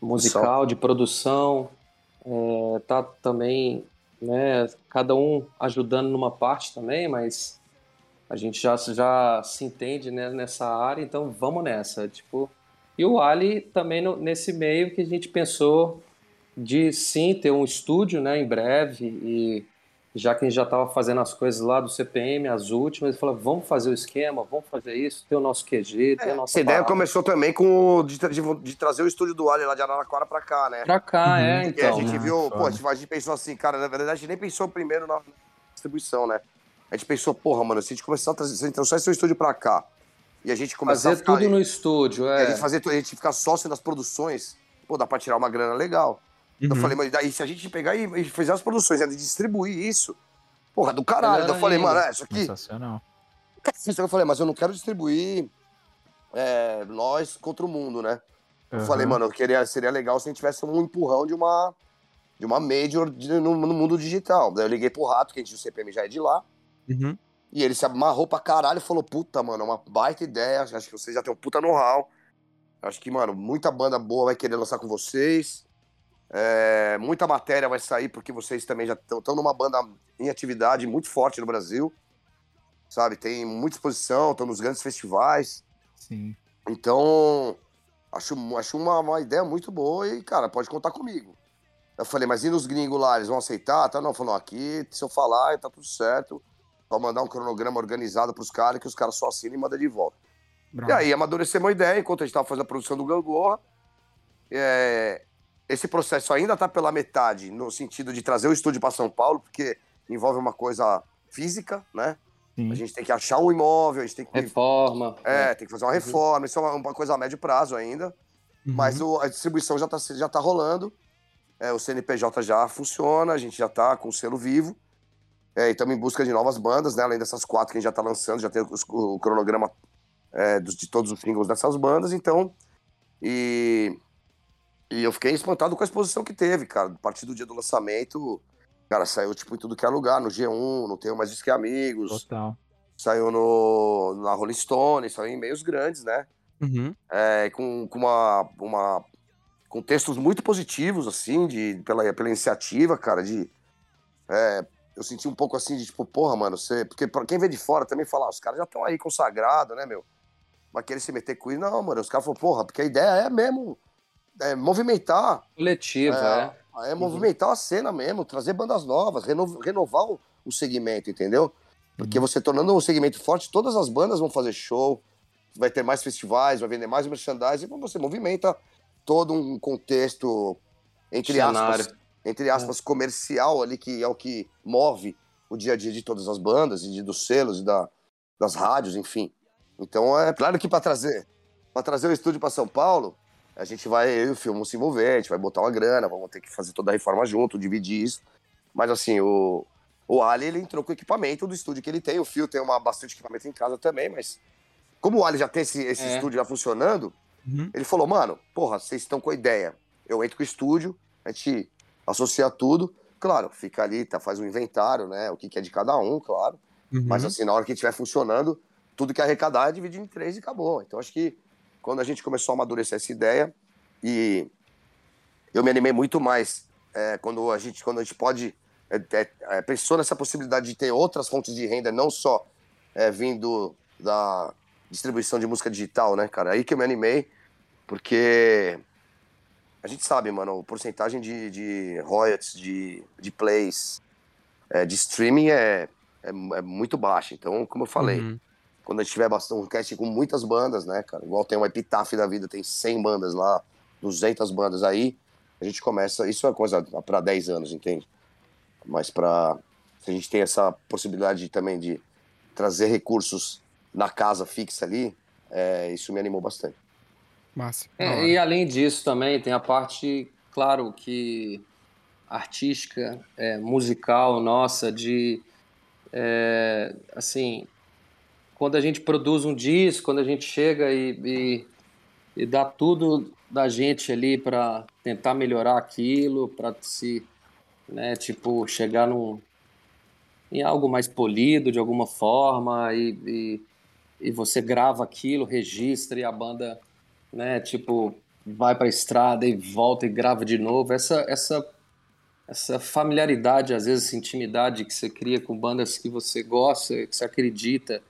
musical, de produção, é, tá também, né, cada um ajudando numa parte também, mas a gente já, já se entende né, nessa área, então vamos nessa, tipo... E o Ali também no- nesse meio que a gente pensou de sim ter um estúdio, né, em breve, e já que a gente já estava fazendo as coisas lá do CPM, as últimas, ele falou, vamos fazer o esquema, vamos fazer isso, ter o nosso QG, ter a nossa Essa ideia parada. começou também com o de, de, de trazer o estúdio do Ali lá de Araraquara pra cá, né? Pra cá, Uhum. é, Porque a então. gente Ah, viu, foda. pô, a a gente pensou assim, cara, na verdade a gente nem pensou primeiro na distribuição, né? A gente pensou, porra, mano, se a gente começar a trazer, se a gente trouxer esse estúdio pra cá e a gente começar Fazer a tudo no estúdio, e a é. gente fazer, a gente ficar sócio nas produções, pô, dá pra tirar uma grana legal. Então Eu Uhum. falei, mas daí se a gente pegar e, e fazer as produções, né, de distribuir isso, porra, do caralho. Então eu falei, ainda. mano, é, isso aqui, Sensacional. isso eu falei, mas eu não quero distribuir é, nós contra o mundo, né? Eu Aham. falei, mano, eu queria, seria legal se a gente tivesse um empurrão de uma, de uma major de- no, no mundo digital. Daí eu liguei pro Rato, que a gente, o CPM já é de lá, Uhum. e ele se amarrou pra caralho e falou, puta, mano, é uma baita ideia, acho que vocês já têm um puta know-how. Acho que, mano, muita banda boa vai querer lançar com vocês. É, muita matéria vai sair, porque vocês também já estão numa banda em atividade muito forte no Brasil. Sabe, tem muita exposição, estão nos grandes festivais. Sim. Então, acho, acho uma, uma ideia muito boa e, cara, pode contar comigo. Eu falei, mas e nos gringos lá, eles vão aceitar? Tá, não, falou, aqui, se eu falar, tá tudo certo. Só mandar um cronograma organizado pros caras, que os caras só assinam e mandam de volta. Bravo. E aí, amadurecemos uma ideia, enquanto a gente tava fazendo a produção do Gangorra, é, esse processo ainda está pela metade, no sentido de trazer o estúdio para São Paulo, porque envolve uma coisa física, né? Sim. A gente tem que achar um imóvel, a gente tem que. Reforma. É, tem que fazer uma reforma, isso é uma, uma coisa a médio prazo ainda. Uhum. Mas o- a distribuição já está já tá rolando. É, o CNPJ já funciona, a gente já está com o selo vivo. É, e estamos em busca de novas bandas, né? Além dessas quatro que a gente já está lançando, já tem os- o, cronograma é, dos- de todos os singles dessas bandas, então. E, e eu fiquei espantado com a exposição que teve, cara. A partir do dia do lançamento, cara, saiu tipo em tudo que é lugar, no G1, no Tenho Mais Disque que Amigos, Total. saiu no, na Rolling Stone, saiu em meios grandes, né? Uhum. é, com, com uma, uma com textos muito positivos assim de pela, pela iniciativa cara de é, eu senti um pouco assim de tipo porra mano você porque pra quem vê de fora também fala ah, os caras já estão aí consagrados né meu mas querer se meter com isso não mano os caras falaram porra porque a ideia é mesmo é, movimentar Coletiva, é. é movimentar a cena mesmo, trazer bandas novas, reno- renovar o, o segmento, entendeu? Porque você tornando um segmento forte, todas as bandas vão fazer show, vai ter mais festivais, vai vender mais merchandising, você movimenta todo um contexto, entre Cenário. aspas, entre aspas, comercial ali, que é o que move o dia a dia de todas as bandas, e de, dos selos, e da, das rádios, enfim. Então é claro que para trazer, para trazer o estúdio para São Paulo, a gente vai, eu e o filme se envolver, a gente vai botar uma grana, vamos ter que fazer toda a reforma junto, dividir isso. Mas assim, o, o Ali, ele entrou com o equipamento do estúdio que ele tem, o Fio tem uma, bastante equipamento em casa também, mas como o Ali já tem esse, esse É. estúdio já funcionando, Uhum. ele falou, mano, porra, vocês estão com a ideia, eu entro com o estúdio, a gente associa tudo, claro, fica ali, tá, faz um inventário, né, o que, que é de cada um, claro, Uhum. mas assim, na hora que estiver funcionando, tudo que arrecadar é dividido em três e acabou. Então acho que quando a gente começou a amadurecer essa ideia, e eu me animei muito mais é, quando a gente quando a gente pode é, é, é, pensou nessa possibilidade de ter outras fontes de renda, não só é, vindo da distribuição de música digital, né, cara? Aí que eu me animei, porque a gente sabe, mano, a porcentagem de, de royalties, de, de plays, é, de streaming é, é, é muito baixa. Então, como eu falei, Uhum. quando a gente tiver bastante, um cast com muitas bandas, né, cara? Igual tem uma Epitaph da vida, tem 100 bandas lá, 200 bandas aí, a gente começa, isso é coisa para 10 anos, entende? Mas para se a gente tem essa possibilidade também de trazer recursos na casa fixa ali, é, isso me animou bastante. Massa. É, e além disso também tem a parte, claro, que artística, é, musical nossa, de é, assim, quando a gente produz um disco, quando a gente chega e, e, e dá tudo da gente ali para tentar melhorar aquilo, para se, né, tipo, chegar num, em algo mais polido de alguma forma e, e, e você grava aquilo, registra e a banda né? Tipo, vai para a estrada e volta e grava de novo. Essa, essa, essa familiaridade, às vezes, essa intimidade que você cria com bandas que você gosta, que você acredita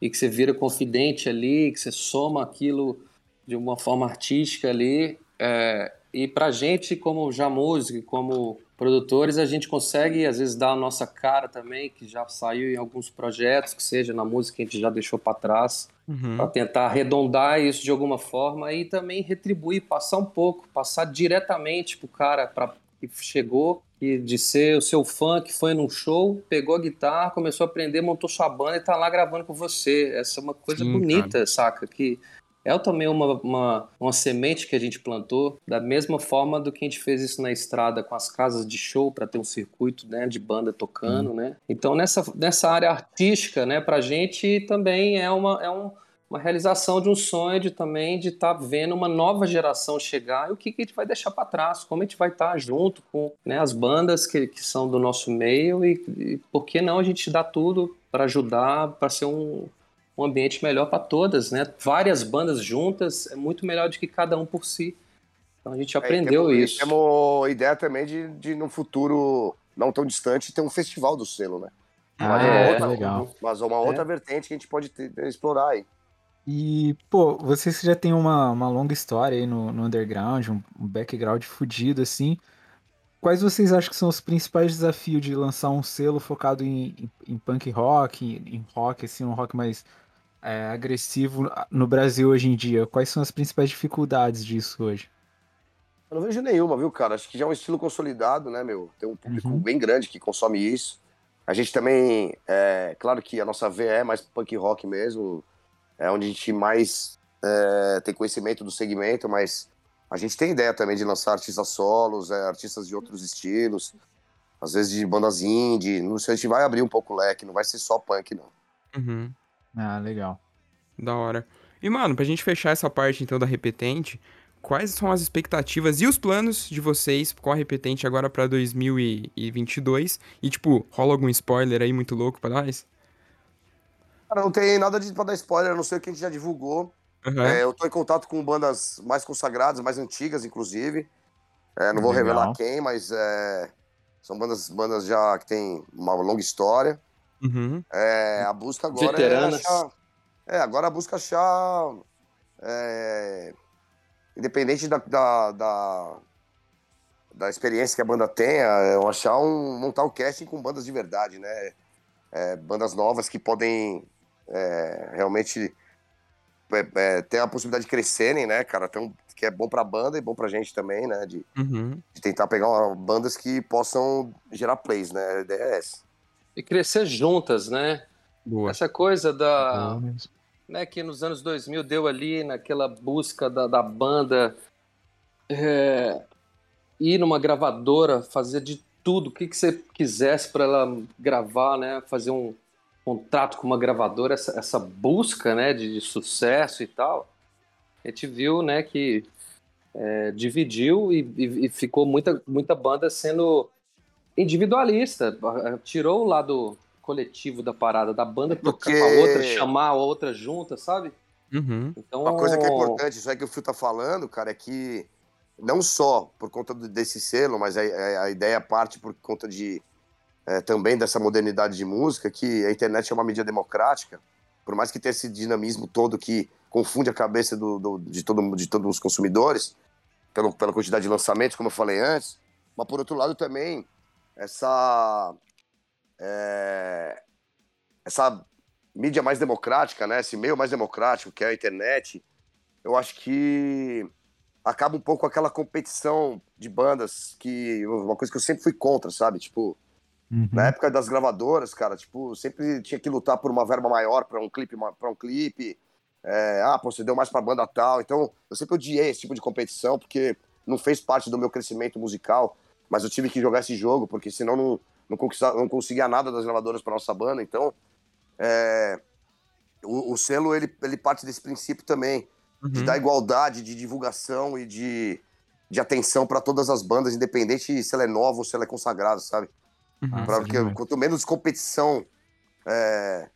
e que você vira confidente ali, que você soma aquilo de uma forma artística ali. É, e para gente, como já músico, como produtores, a gente consegue, às vezes, dar a nossa cara também, que já saiu em alguns projetos, que seja na música que a gente já deixou para trás Uhum. para tentar arredondar isso de alguma forma e também retribuir, passar um pouco, passar diretamente pro cara pra, que chegou e de ser o seu fã que foi num show, pegou a guitarra, começou a aprender, montou sua banda e tá lá gravando com você. Essa é uma coisa Sim, bonita, saca? Que é também uma, uma, uma semente que a gente plantou, da mesma forma do que a gente fez isso na estrada com as casas de show para ter um circuito né, de banda tocando, né? Então nessa, nessa área artística, né, pra gente também é uma, é um, uma realização de um sonho de também de estar vendo uma nova geração chegar e o que, que a gente vai deixar para trás, como a gente vai estar junto com né, as bandas que, que são do nosso meio e, e por que não a gente dar tudo para ajudar, para ser um, um ambiente melhor para todas, né? Várias bandas juntas é muito melhor do que cada um por si. Então a gente aprendeu É, e temos, isso. Temos ideia também de, de, no futuro não tão distante, ter um festival do selo, né? Mas Ah, uma é, outra, legal. Mas uma outra vertente que a gente pode ter- explorar aí. E, pô, vocês que já têm uma, uma longa história aí no, no underground, um, um background fudido, assim. Quais vocês acham que são os principais desafios de lançar um selo focado em, em, em punk rock, em, em rock, assim, um rock mais é, agressivo no Brasil hoje em dia? Quais são as principais dificuldades disso hoje? Eu não vejo nenhuma, viu, cara? Acho que já é um estilo consolidado, né, meu? Tem um público Uhum. bem grande que consome isso. A gente também, é claro que a nossa veia é mais punk rock mesmo, é onde a gente mais é, tem conhecimento do segmento, mas a gente tem ideia também de lançar artistas solos, é, artistas de outros estilos, às vezes de bandas indie. Não sei, a gente vai abrir um pouco o leque, não vai ser só punk, não. Uhum. Ah, legal. Da hora. E, mano, pra gente fechar essa parte, então, da Repetente, quais são as expectativas e os planos de vocês com a Repetente agora pra 2022? E, tipo, rola algum spoiler aí muito louco pra nós? Cara, não tem nada de, pra dar spoiler, a não sei o que a gente já divulgou. Aham. É, eu tô em contato com bandas mais consagradas, mais antigas, inclusive. É, não vou Legal. revelar quem, mas é, são bandas, bandas já que têm uma longa história. Uhum. É, a busca agora Veteranas. é achar. É, agora a busca é achar. é, independente da, da, da, da experiência que a banda tenha, é achar um. montar um casting com bandas de verdade, né? É, bandas novas que podem é, realmente é, é, ter a possibilidade de crescerem, né, cara? Então, que é bom pra banda e bom pra gente também, né? De, Uhum. de tentar pegar uma- bandas que possam gerar plays, né? A ideia é essa. E crescer juntas, né? Boa. Essa coisa da. Boa né, que nos anos 2000 deu ali naquela busca da, da banda é, ir numa gravadora, fazer de tudo, o que, que você quisesse para ela gravar, né, fazer um contrato com uma gravadora, essa, essa busca né, de, de sucesso e tal, a gente viu né, que é, dividiu e, e- e ficou muita, muita banda sendo individualista, tirou o lado coletivo da parada, da banda tocar Porque- com a outra, chamar a outra junta, sabe? Uhum. Então, Uma coisa que é importante, isso aí que o Fio tá falando, cara, é que não só por conta desse selo, mas a, a- a ideia parte por conta de é, também dessa modernidade de música, que a internet é uma mídia democrática, por mais que tenha esse dinamismo todo que confunde a cabeça do, do- de, todo, de todos os consumidores, pelo, pela quantidade de lançamentos, como eu falei antes, mas por outro lado também, essa. é, essa mídia mais democrática, né? Esse meio mais democrático que é a internet, eu acho que acaba um pouco aquela competição de bandas que uma coisa que eu sempre fui contra, sabe? Tipo, Uhum. na época das gravadoras, cara, tipo, sempre tinha que lutar por uma verba maior para um clipe, para um clipe. É, ah, pô, você deu mais pra banda tal. Então, eu sempre odiei esse tipo de competição porque não fez parte do meu crescimento musical, mas eu tive que jogar esse jogo porque senão não não, não conseguia nada das gravadoras para nossa banda. Então, é, o, o selo ele, ele parte desse princípio também de Uhum. dar igualdade de divulgação e de, de atenção para todas as bandas, independente se ela é nova ou se ela é consagrada, sabe? Uhum. Pra- porque demais. quanto menos competição, é,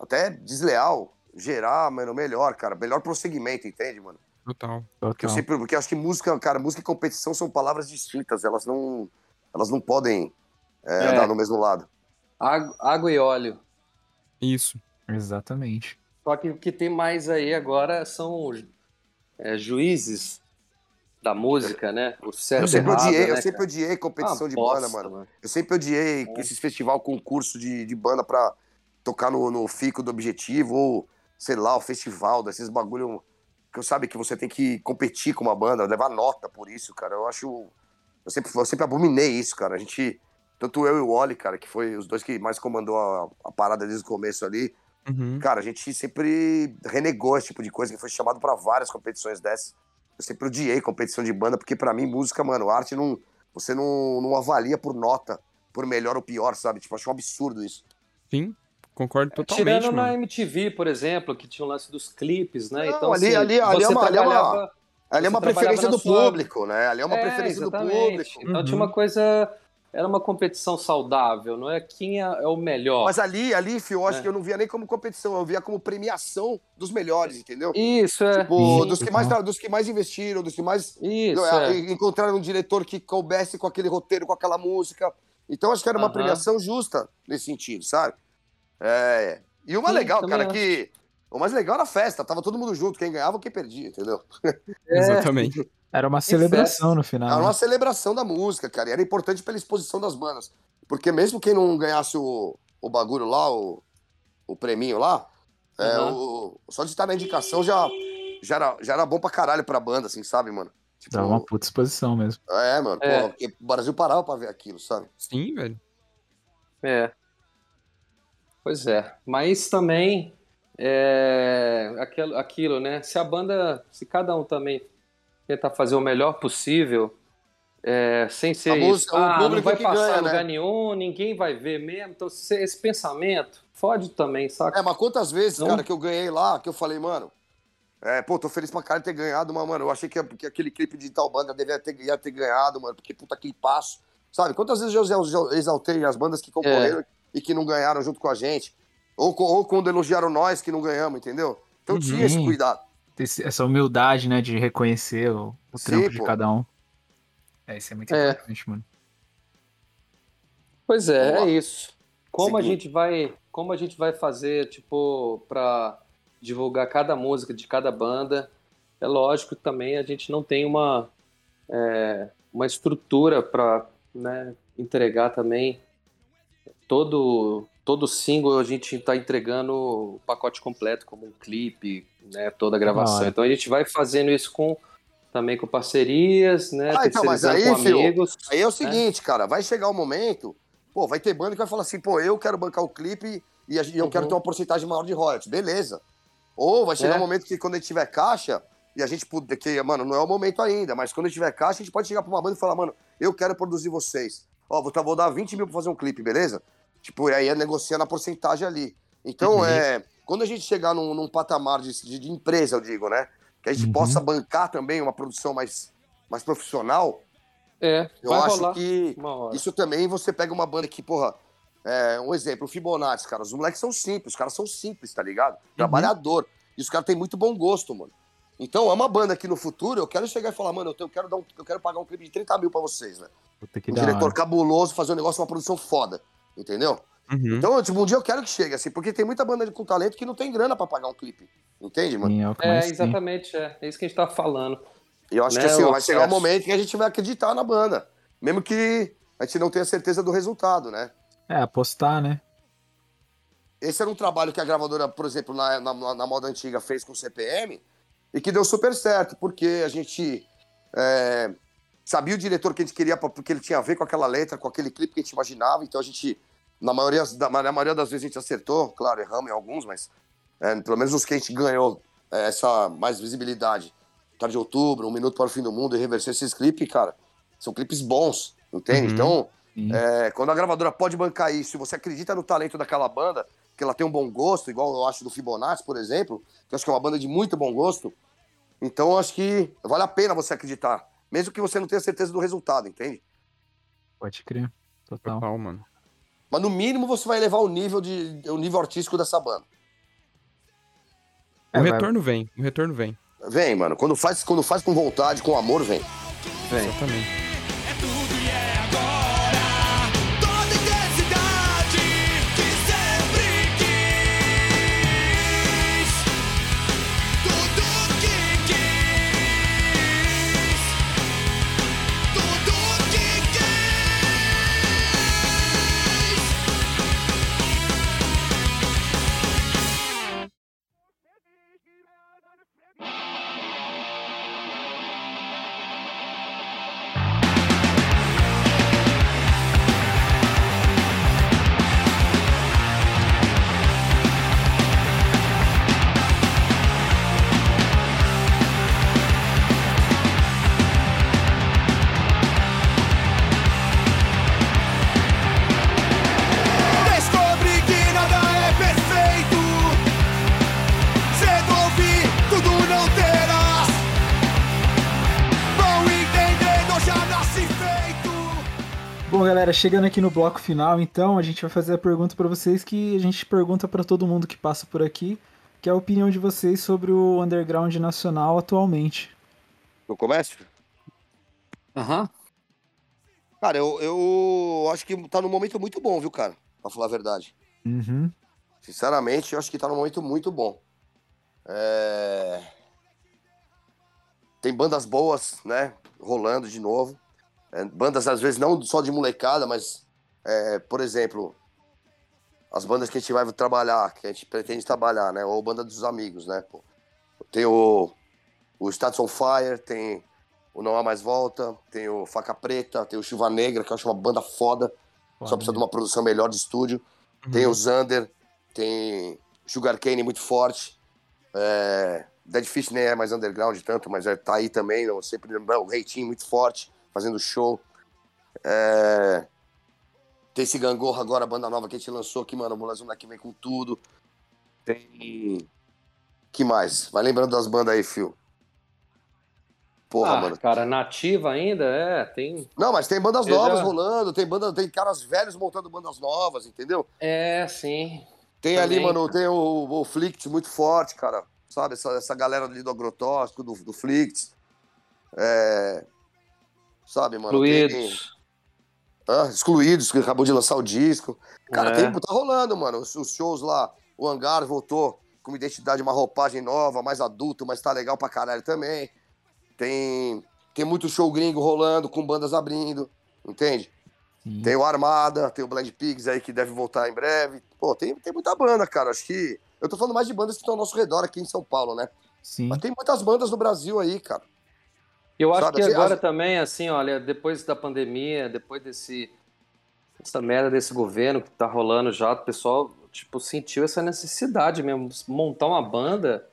até desleal, gerar, mano, melhor, cara. Melhor prosseguimento, entende, mano? Total. Porque eu Total. sempre, porque eu acho que música, cara, música e competição são palavras distintas, elas não, elas não podem é, É. andar no mesmo lado. água, água e óleo. Isso. Exatamente. Só que o que tem mais aí agora são é, juízes da música, né? O certo Eu sempre errado, odiei, né, eu sempre odiei competição Ah, de bosta, banda, mano. Eu sempre odiei É. esses festival concurso de, de banda pra tocar no, no fico do objetivo, ou, sei lá, o festival, desses bagulho que sabe que você tem que competir com uma banda, levar nota por isso, cara. Eu acho. Eu sempre, eu sempre abominei isso, cara. A gente. Tanto eu e o Wally, cara, que foi os dois que mais comandou a, a parada desde o começo ali. Uhum. Cara, a gente sempre renegou esse tipo de coisa, que foi chamado pra várias competições dessas. Eu sempre odiei competição de banda, porque pra mim, música, mano, arte não. Você não, não avalia por nota, por melhor ou pior, sabe? Tipo, acho um absurdo isso. Sim, concordo totalmente, Tirando na mano. MTV, por exemplo, que tinha o lance dos clipes, né? Não, então, ali- assim, ali- ali é você uma- ali é uma- Ali é uma preferência na do sua- público, né? Ali é uma É, preferência do exatamente. público. Então Uhum. tinha uma coisa. Era uma competição saudável, não é quem é, é o melhor. Mas ali, ali, Fio, eu acho É. que eu não via nem como competição, eu via como premiação dos melhores, entendeu? Isso, é. Tipo, Sim, dos, que mais, dos que mais investiram, dos que mais Isso, é, é. encontraram um diretor que coubesse com aquele roteiro, com aquela música. Então acho que era uma Aham. premiação justa nesse sentido, sabe? É. E o mais Sim, legal, cara, acho. que. O mais legal era a festa, tava todo mundo junto, quem ganhava, quem perdia, entendeu? É. Exatamente. Era uma celebração no final. Era né? uma celebração da música, cara. E era importante pela exposição das bandas. Porque mesmo quem não ganhasse o, o bagulho lá, o, o preminho lá, é, Aham. o- só de estar na indicação já, já, era, já era bom pra caralho pra banda, assim, sabe, mano? Tipo, Dá uma puta exposição mesmo. É, mano, É. porra, porque o Brasil parava pra ver aquilo, sabe? Sim, velho. É. Pois é. Mas também é aquilo, aquilo, né? Se a banda, se cada um também tentar fazer o melhor possível, é, sem ser A isso, música- o ah, não público vai que passar ganha, lugar né? nenhum, ninguém vai ver mesmo. Então, se- esse pensamento fode também, saca? É, mas quantas vezes, Não. cara, que eu ganhei lá, que eu falei, mano, é, pô, tô feliz pra cara ter ganhado, mas, mano, eu achei que, que aquele clipe de tal banda devia ter, ia ter ganhado, mano, porque puta que passo. Sabe? Quantas vezes eu exal- exaltei as bandas que concorreram É. e que não ganharam junto com a gente? Ou, ou quando elogiaram nós que não ganhamos, entendeu? Então Uhum. tinha esse Sim. cuidado. Esse- Essa humildade, né, de reconhecer o, o Sim, trampo de pô. cada um. É, isso é muito É. importante, mano. Pois é, é isso. Como a gente vai, como a gente vai fazer, tipo, pra divulgar cada música de cada banda? É lógico que também a gente não tem uma é, uma estrutura para né, entregar também todo todo single a gente está entregando o pacote completo como um clipe, né, toda a gravação. hora. Então a gente vai fazendo isso com também com parcerias, né, Ah, então, mas aí, com filho, amigos. Aí é o seguinte, cara, vai chegar o momento, pô, vai ter banda que vai falar assim, pô, eu quero bancar o clipe e eu quero Uhum. ter uma porcentagem maior de royalties, beleza. Ou vai chegar É. um momento que quando a gente tiver caixa, e a gente puder, que, mano, não é o momento ainda, mas quando a gente tiver caixa, a gente pode chegar pra uma banda e falar, mano, eu quero produzir vocês. Ó, vou, tá- vou dar 20 mil pra fazer um clipe, beleza? Tipo, e aí é negociando a porcentagem ali. Então, Uhum. é, quando a gente chegar num, num patamar de, de- de empresa, eu digo, né? Que a gente Uhum. possa bancar também uma produção mais, mais profissional, É, eu acho que isso também você pega uma banda que, porra, é, um exemplo, o Fibonacci, cara. Os moleques são simples, os caras são simples, tá ligado? Trabalhador. E os caras têm muito bom gosto, mano. Então, é uma banda que no futuro eu quero chegar e falar, mano, eu, tenho- eu quero, dar um- eu quero pagar um clipe de 30 mil pra vocês, né? Que Um diretor hora. cabuloso, fazer um negócio, uma produção foda. Entendeu? Uhum. Então, tipo, um dia eu quero que chegue, assim, porque tem muita banda com talento que não tem grana pra pagar um clipe. Entende, mano? Sim, é o que É, exatamente, é. É isso que a gente tá falando. E eu acho que Né, assim, o vai chegar um acesso. momento que a gente vai acreditar na banda. Mesmo que a gente não tenha certeza do resultado, né? É, apostar, né? Esse era um trabalho que a gravadora, por exemplo, na, na, na moda antiga fez com o CPM e que deu super certo, porque a gente é, sabia o diretor que a gente queria, porque ele tinha a ver com aquela letra, com aquele clipe que a gente imaginava, então a gente, na maioria, na maioria das vezes a gente acertou, claro, erramos em alguns, mas é, pelo menos os que a gente ganhou é, essa mais visibilidade. Tarde de outubro, Um Minuto para o Fim do Mundo e Reversar esses clipes, cara, são clipes bons, entende? Uhum. Então, Sim. é, quando a gravadora pode bancar isso, e você acredita no talento daquela banda, que ela tem um bom gosto, igual eu acho do Fibonacci, por exemplo, que eu acho que é uma banda de muito bom gosto, então eu acho que vale a pena você acreditar, mesmo que você não tenha certeza do resultado, entende? Pode crer. Total. Total, mano. Mas no mínimo você vai elevar o nível, de, o nível artístico dessa banda. É, o vai- retorno vem, o retorno vem. Vem, mano, quando faz, quando faz com vontade, com amor, vem. Vem. Exatamente. Chegando aqui no bloco final, então, a gente vai fazer a pergunta pra vocês que a gente pergunta pra todo mundo que passa por aqui, que é a opinião de vocês sobre o underground nacional atualmente. No comércio? Aham. Cara, eu, eu acho que tá num momento muito bom, viu, cara? Pra falar a verdade. Uhum. Sinceramente, eu acho que tá num momento muito bom. É, Tem bandas boas, né? Rolando de novo. É, bandas, às vezes, não só de molecada, mas, é, por exemplo, as bandas que a gente vai trabalhar, que a gente pretende trabalhar, né? Ou banda dos amigos, né? Pô. Tem o, o Stats on Fire, tem o Não Há Mais Volta, tem o Faca Preta, tem o Chuva Negra, que eu acho uma banda foda, só precisa de uma produção melhor de estúdio. Tem o Zander, tem Sugar Cane muito forte. É, Dead Fish nem é mais underground tanto, mas é, tá aí também, não, sempre lembrar o Reitinho muito forte, fazendo show. É, tem esse Gangorra agora, a banda nova que a gente lançou aqui, mano. O Moleque daqui vem com tudo. Tem. que mais? Vai lembrando das bandas aí, Phil. Porra, ah, mano. cara, nativa ainda, é, tem. Não, mas tem bandas Eu novas já- rolando, tem banda, tem caras velhos montando bandas novas, entendeu? É, sim. Tem ali, Também. mano, tem o, o Flicts muito forte, cara. Sabe, essa, essa galera ali do agrotóxico, do, do Flicts. É... Sabe, mano? Tem, Fluidos. Ah, excluídos, que acabou de lançar o disco. Cara, É. tem, tá rolando, mano. Os, os shows lá, o Hangar voltou com uma identidade, uma roupagem nova, mais adulto, mas tá legal pra caralho também. Tem, tem muito show gringo rolando, com bandas abrindo, entende? Sim. Tem o Armada, tem o Blind Pigs aí que deve voltar em breve. Pô, tem, tem muita banda, cara. Acho que. Eu tô falando mais de bandas que estão ao nosso redor aqui em São Paulo, né? Sim. Mas tem muitas bandas no Brasil aí, cara. Eu acho Sabe, que agora as- também, assim, olha, depois da pandemia, depois desse essa merda desse governo que tá rolando já, o pessoal, tipo, sentiu essa necessidade mesmo, montar uma banda,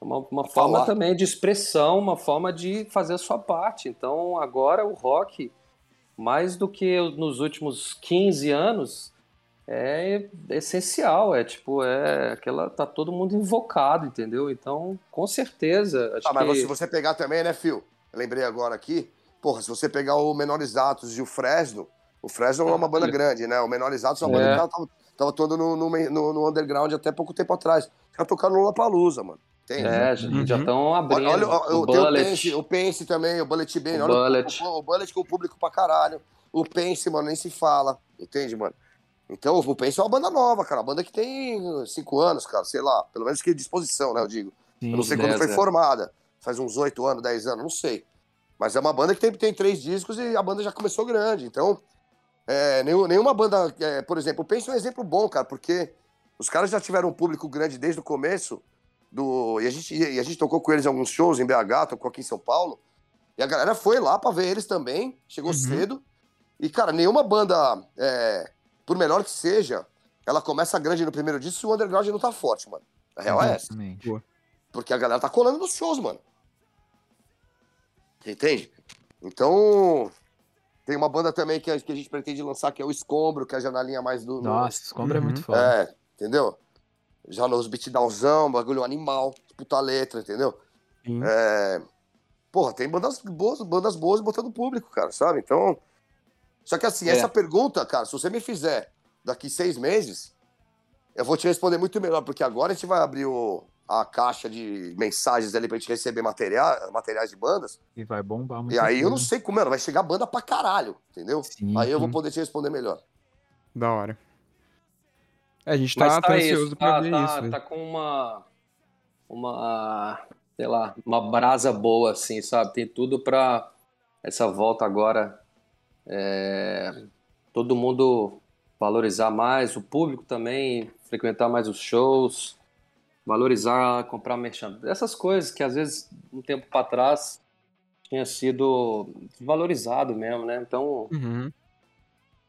uma, uma forma Falar. também de expressão, uma forma de fazer a sua parte. Então, agora o rock, mais do que nos últimos 15 anos, é essencial, é tipo, é aquela, tá todo mundo invocado, entendeu? Então, com certeza, Ah, mas que... se você pegar também, né, Phil? Lembrei agora aqui. Porra, se você pegar o Menores Atos e o Fresno, o Fresno é uma banda grande, né? O Menores Atos é uma É. banda que tava, tava toda no, no, no- no underground até pouco tempo atrás. Os caras tocaram no Lollapalooza, mano. Tem. É, já Uhum. estão abrindo. Olha, olha, o o, tem o Bullet. Pense, o Pense também, o Bullet Bane. O Olha Bullet. O, o Bullet com o público pra caralho. O Pense, mano, nem se fala. Entende, mano? Então, o Pense é uma banda nova, cara. Uma banda que tem cinco anos, cara. Sei lá. Pelo menos que disposição, né, eu digo. Sim. Eu não sei Dez, quando foi é. formada. Faz uns oito anos, dez anos, não sei. Mas é uma banda que tem, tem três discos e a banda já começou grande. Então, é, nenhum- nenhuma banda, é, por exemplo, Pense é um exemplo bom, cara, porque os caras já tiveram um público grande desde o começo. Do, e, a gente, e a gente tocou com eles em alguns shows em BH, tocou aqui em São Paulo. E a galera foi lá pra ver eles também, chegou Uhum. cedo. E, cara, nenhuma banda, é, por melhor que seja, ela começa grande no primeiro disco se o underground não tá forte, mano. A real é essa. Exatamente. Porque a galera tá colando nos shows, mano. Entende? Então, tem uma banda também que a, que a gente pretende lançar, que é o Escombro, que é já na linha mais do. no- Nossa, Escombro é Uhum. muito foda. é, entendeu? Já nos beatdownzão, bagulho animal, puta letra, entendeu? Sim. É, porra, tem bandas boas, bandas boas botando público, cara, sabe? Então. Só que assim, É. essa pergunta, cara, se você me fizer daqui seis meses, eu vou te responder muito melhor, porque agora a gente vai abrir o- a caixa de mensagens ali pra gente receber material, materiais de bandas. E vai bombar muito. e aí eu não sei como, mano, vai chegar banda pra caralho, entendeu? Sim, aí eu vou poder te responder melhor. Da hora. É, a gente Mas tá, tá, tá isso, ansioso pra tá, ver tá, isso. né? tá com uma, uma, sei lá, uma brasa boa, assim, sabe? Tem tudo pra essa volta agora, é, todo mundo valorizar mais, o público também, frequentar mais os shows, valorizar, comprar merchan, essas coisas que às vezes, um tempo pra trás, tinha sido valorizado mesmo, né? Então, Uhum.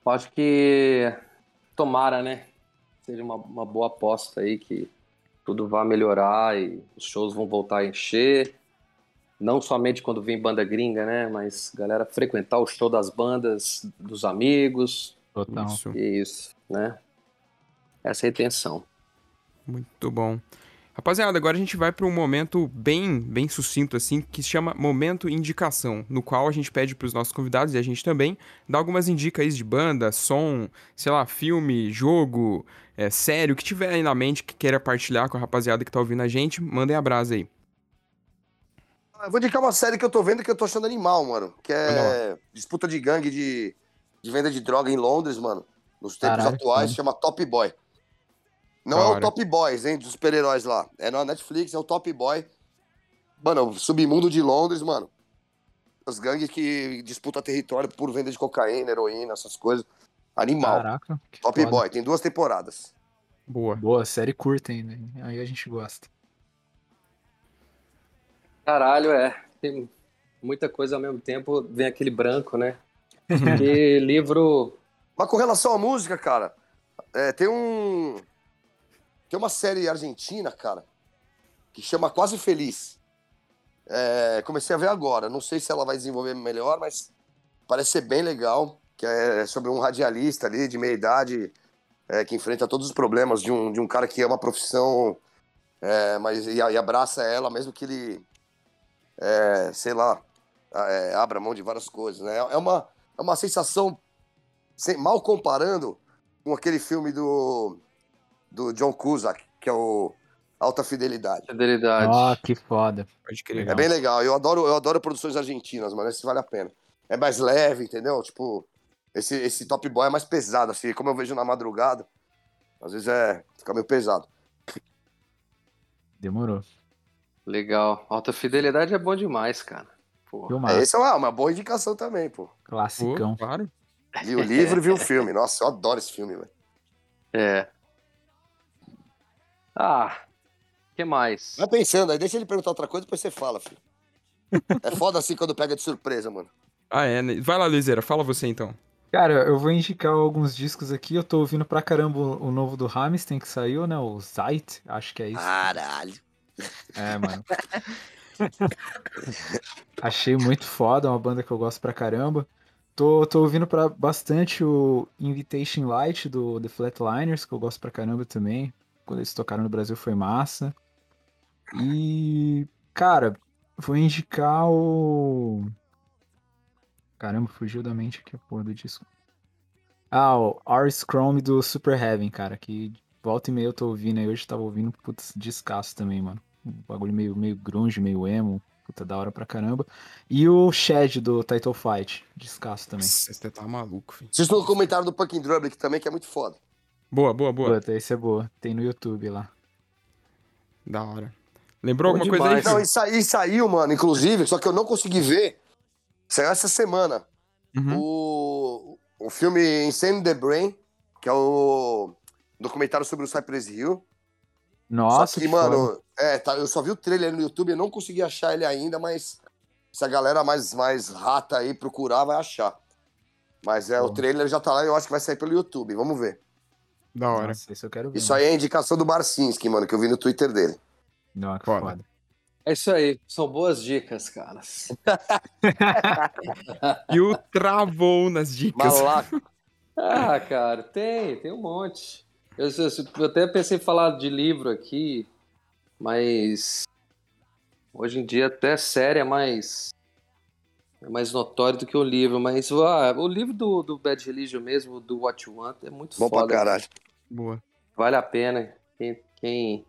acho que tomara, né? Seja uma, uma boa aposta aí que tudo vai melhorar e os shows vão voltar a encher. Não somente quando vem banda gringa, né? Mas galera frequentar o show das bandas, dos amigos. Total. Isso. Isso, né? Essa é a intenção. Muito bom. Rapaziada, agora a gente vai para um momento bem, bem sucinto assim, que se chama momento indicação, no qual a gente pede para os nossos convidados e a gente também dar algumas dicas de banda, som, sei lá, filme, jogo, é, série, o que tiver aí na mente que queira partilhar com a rapaziada que tá ouvindo a gente, mandem a brasa aí. Ah, Eu vou indicar uma série que eu tô vendo que eu tô achando animal, mano. Que é disputa de gangue de, de venda de droga em Londres, mano. Nos tempos Caralho, atuais, foda. chama Top Boy. Não é o. Top Boys, hein, dos super-heróis lá. É na Netflix, é o Top Boy. Mano, o submundo de Londres, mano. As gangues que disputam território por venda de cocaína, heroína, essas coisas. Animal. Caraca. que Top foda. Boy, tem duas temporadas. Boa. Boa, série curta ainda. hein? Aí a gente gosta. Caralho, é. Tem muita coisa ao mesmo tempo, vem aquele branco, né? Porque livro. Mas com relação à música, cara, é, tem um. Tem uma série argentina, cara, que chama Quase Feliz. É, comecei a ver agora. Não sei se ela vai desenvolver melhor, mas parece ser bem legal. Que é sobre um radialista ali de meia idade é, que enfrenta todos os problemas de um, de um cara que ama a profissão, é, mas e, e abraça ela, mesmo que ele, é, sei lá, é, abra mão de várias coisas. Né? É, uma, é uma sensação, sem, mal comparando com aquele filme do, do John Cusack, que é o Alta Fidelidade. Fidelidade. Ó, que foda. Pode crer. É bem legal. Eu adoro, eu adoro produções argentinas, mano. Esse vale a pena. É mais leve, entendeu? Tipo, esse, esse Top Boy é mais pesado, assim. Como eu vejo na madrugada, às vezes é. Fica meio pesado. Demorou. Legal. Alta Fidelidade é bom demais, cara. Pô. É, esse é uma, uma boa indicação também, pô. Pô, Classicão. claro. Vi o livro e vi o filme. Nossa, eu adoro esse filme, velho. É. Ah, que mais? Vai pensando aí, deixa ele perguntar outra coisa, depois você fala, filho. É foda assim quando pega de surpresa, mano. Ah, é, né? Vai lá, Luizeira, fala você então. Cara, eu vou indicar alguns discos aqui. Eu tô ouvindo pra caramba o o novo do Rammstein que saiu, né? O Zeit, acho que é isso. Caralho. É, mano. Achei muito foda, uma banda que eu gosto pra caramba. Tô, tô ouvindo pra bastante o Invitation Light do The Flatliners, que eu gosto pra caramba também. Quando eles tocaram no Brasil foi massa. E, cara, vou indicar o. Caramba, fugiu da mente aqui a porra do disco. Ah, o Ars Chrome do Super Heaven, cara, que volta e meia eu tô ouvindo aí. Hoje eu tava ouvindo, putz, descasso também, mano. Um bagulho meio, meio grunge, meio emo. Puta, da hora pra caramba. E o Shed do Title Fight, descasso também. Você tá maluco, filho. Assista o comentário do Punkin Drublick também, que é muito foda. Boa, boa, boa. Puta, esse é boa. Tem no YouTube lá. Da hora. Lembrou Bom alguma coisa aí? demais. Não, e, sa- e saiu, mano, inclusive, só que eu não consegui ver. Saiu essa semana. Uhum. O, o filme Insane the Brain, que é o documentário sobre o Cypress Hill. Nossa, só que, que foda. mano, é, tá, eu só vi o trailer no YouTube, eu não consegui achar ele ainda, mas se a galera mais, mais rata aí procurar, vai achar. Mas é, o Pô. trailer já tá lá e eu acho que vai sair pelo YouTube. Vamos ver. Da hora. Nossa, isso eu quero ver. Isso aí é a indicação do Barcinski, mano, que eu vi no Twitter dele. Não, que Foda. foda. É isso aí. São boas dicas, cara. E o travou nas dicas. Malaco. Ah, cara, tem, tem um monte. Eu, eu- eu até pensei em falar de livro aqui, mas hoje em dia até série é mais é mais notório do que o livro, mas ah, o livro do, do Bad Religion mesmo, do What You Want, é muito Bom pra foda. caralho. Boa. Vale a pena. Quem, quem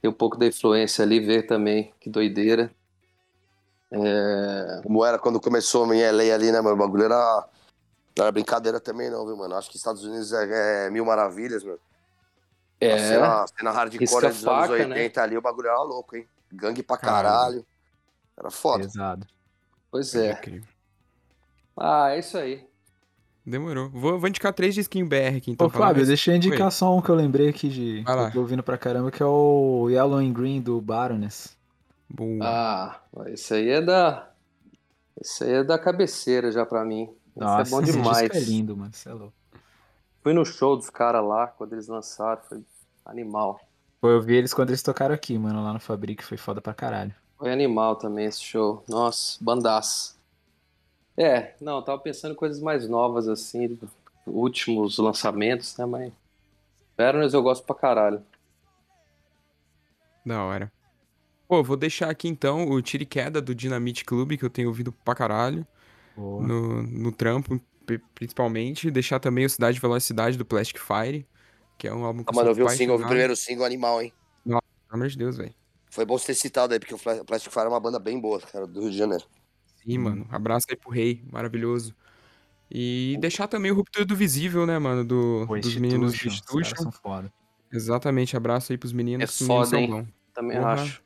tem um pouco da influência ali, ver também. Que doideira. É, Como era quando começou em LA ali, né, mano? O bagulho era. Não era brincadeira também, não, viu, mano? Acho que Estados Unidos é, é mil maravilhas, mano. A é, cena, a cena hardcore dos anos faca, né? 80 ali, o bagulho era louco, hein? Gangue pra Caralho. caralho. Era foda. Pesado. Pois é. Ah, é isso aí. Demorou. Vou, vou indicar três disquinhos BR aqui, então. Ô, Fábio, mais. deixa eu indicar só um que eu lembrei aqui de. Vai lá. que eu tô ouvindo pra caramba, que é o Yellow and Green do Baroness. Boa. Ah, esse aí é da. Esse aí é da cabeceira já pra mim. Esse Nossa, é bom esse demais. disco é lindo, mano. Você é louco. Fui no show dos caras lá, quando eles lançaram, foi animal. Pô, eu vi eles quando eles tocaram aqui, mano, lá no Fabric, foi foda pra caralho. Foi animal também esse show. Nossa, bandaço. É, não, eu tava pensando em coisas mais novas assim, últimos lançamentos, né, mas. Baroness eu gosto pra caralho. Da hora. Pô, vou deixar aqui então o Tiro e Queda do Dynamite Club, que eu tenho ouvido pra caralho. No, no trampo, pri- principalmente. Deixar também o Cidade e Velocidade do Plastic Fire, que é um álbum que Ah, mano, eu vi o single, eu vi o primeiro single animal, hein? Pelo amor de Deus, velho. Foi bom você ter citado aí, porque o Plastic Fire é uma banda bem boa, cara, do Rio de Janeiro. Sim, mano. Abraço aí pro Rei, maravilhoso. E deixar também o Ruptura do Visível, né, mano, do, pô, dos meninos do Institution, os caras Institution. são foda. Exatamente, abraço aí pros meninos. É os meninos foda, são hein? bons. Também Porra. acho.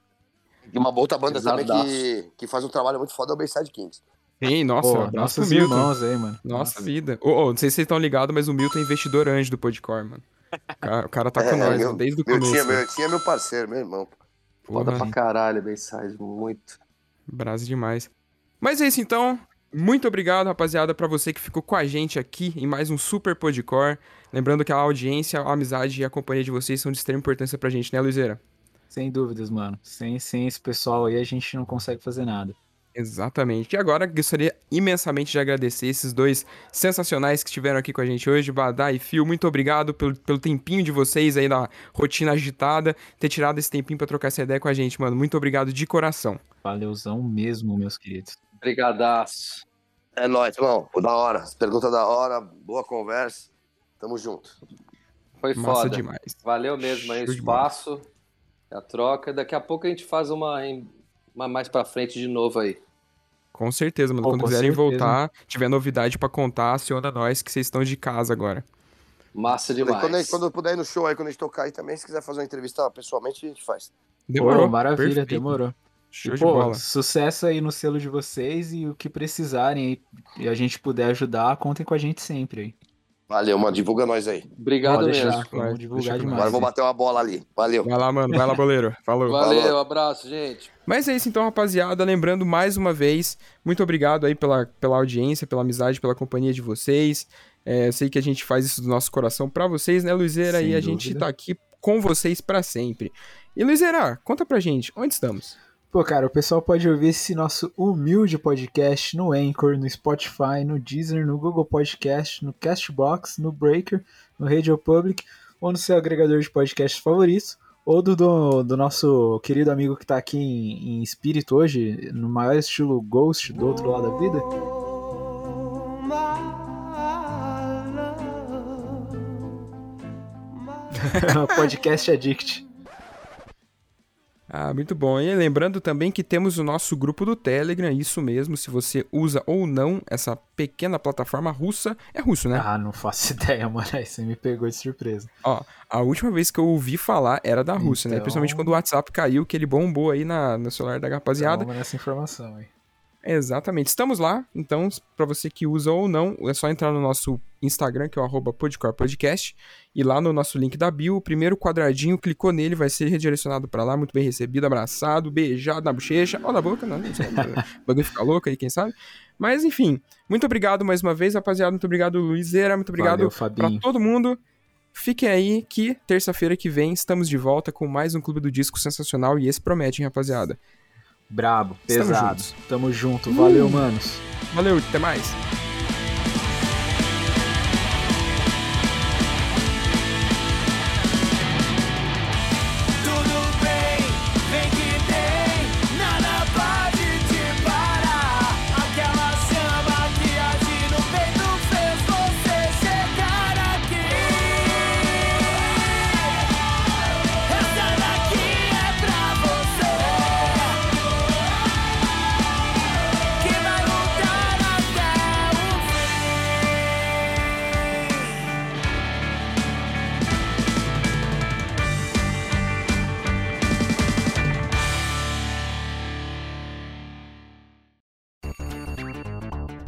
E uma outra banda também Pesadaço. que, que faz um trabalho muito foda é o Bayside Kings. Sim, nossa, Pô, abraço nossos Milton. irmãos aí, mano. Nossa, vida. Ô, ô, não sei se vocês estão ligados, mas o Milton é investidor anjo do Podcore, mano. O cara, o cara tá com É, nós, meu- mano, desde o Meu começo. tinha, meu, tinha meu parceiro, meu irmão. Foda Porra, pra caralho, Bayside, muito. brasa demais. Mas é isso então. Muito obrigado, rapaziada, pra você que ficou com a gente aqui em mais um Super Podcore. Lembrando que a audiência, a amizade e a companhia de vocês são de extrema importância pra gente, né, Luizeira? Sem dúvidas, mano. Sem, sem esse pessoal aí a gente não consegue fazer nada. Exatamente. E agora gostaria imensamente de agradecer esses dois sensacionais que estiveram aqui com a gente hoje, Badá e Fio. Muito obrigado pelo, pelo tempinho de vocês aí na rotina agitada, ter tirado esse tempinho pra trocar essa ideia com a gente, mano. Muito obrigado de coração. Valeuzão mesmo, meus queridos. Brigadaço. É nóis, irmão. Da hora. As perguntas da hora, boa conversa. Tamo junto. Foi Massa foda. demais. Valeu mesmo aí o espaço, a troca. Daqui a pouco a gente faz uma, uma mais pra frente de novo aí. Com certeza, mano. Pô, Quando quiserem certeza. voltar, tiver novidade pra contar, aciona nós que vocês estão de casa agora. Massa demais. quando, gente- quando eu puder ir no show aí, quando a gente tocar aí também, se quiser fazer uma entrevista pessoalmente, a gente faz. Pô, maravilha, Perfeito. demorou. Show E, de pô, bola. sucesso aí no selo de vocês e o que precisarem aí, e a gente puder ajudar, contem com a gente sempre aí. Valeu, mano. Divulga nós aí. Obrigado Pode mesmo. deixar, vamos divulgar demais. Agora eu vou bater uma bola ali. Valeu. Vai lá, mano. Vai lá, boleiro. Falou. Valeu, Falou. abraço, gente. Mas é isso então, rapaziada. Lembrando mais uma vez, muito obrigado aí pela, pela audiência, pela amizade, pela companhia de vocês. É, eu sei que a gente faz isso do nosso coração pra vocês, né, Luizeira? Sem e a gente dúvida. tá aqui com vocês pra sempre. E Luizeira, conta pra gente, onde estamos? Pô, cara, o pessoal pode ouvir esse nosso humilde podcast no Anchor, no Spotify, no Deezer, no Google Podcast, no Castbox, no Breaker, no Radio Public ou no seu agregador de podcasts favorito, ou do, do, do nosso querido amigo que tá aqui em, em espírito hoje, no maior estilo Ghost do outro lado da vida. podcast Addict. Ah, muito bom. E lembrando também que temos o nosso grupo do Telegram, isso mesmo, se você usa ou não essa pequena plataforma russa, é russo, né? Ah, não faço ideia, mano. Aí você me pegou de surpresa. Ó, a última vez que eu ouvi falar era da Rússia, né? Então- Principalmente quando o WhatsApp caiu, que ele bombou aí na, no celular da rapaziada. Vamos nessa informação aí. Exatamente. Estamos lá, então, pra você que usa ou não, é só entrar no nosso Instagram, que é o arroba Podcore Podcast, e lá no nosso link da bio, o primeiro quadradinho, clicou nele, vai ser redirecionado pra lá, muito bem recebido, abraçado, beijado na bochecha, ou na boca, não, não sei, o bagulho fica louco aí, quem sabe. Mas, enfim, muito obrigado mais uma vez, rapaziada, muito obrigado, Luizeira, muito obrigado Fabinho. todo mundo. Fiquem aí que terça-feira que vem estamos de volta com mais um Clube do Disco sensacional e esse promete, hein, rapaziada. Brabo, pesado. juntos. Tamo junto. Valeu, manos. Valeu, até mais.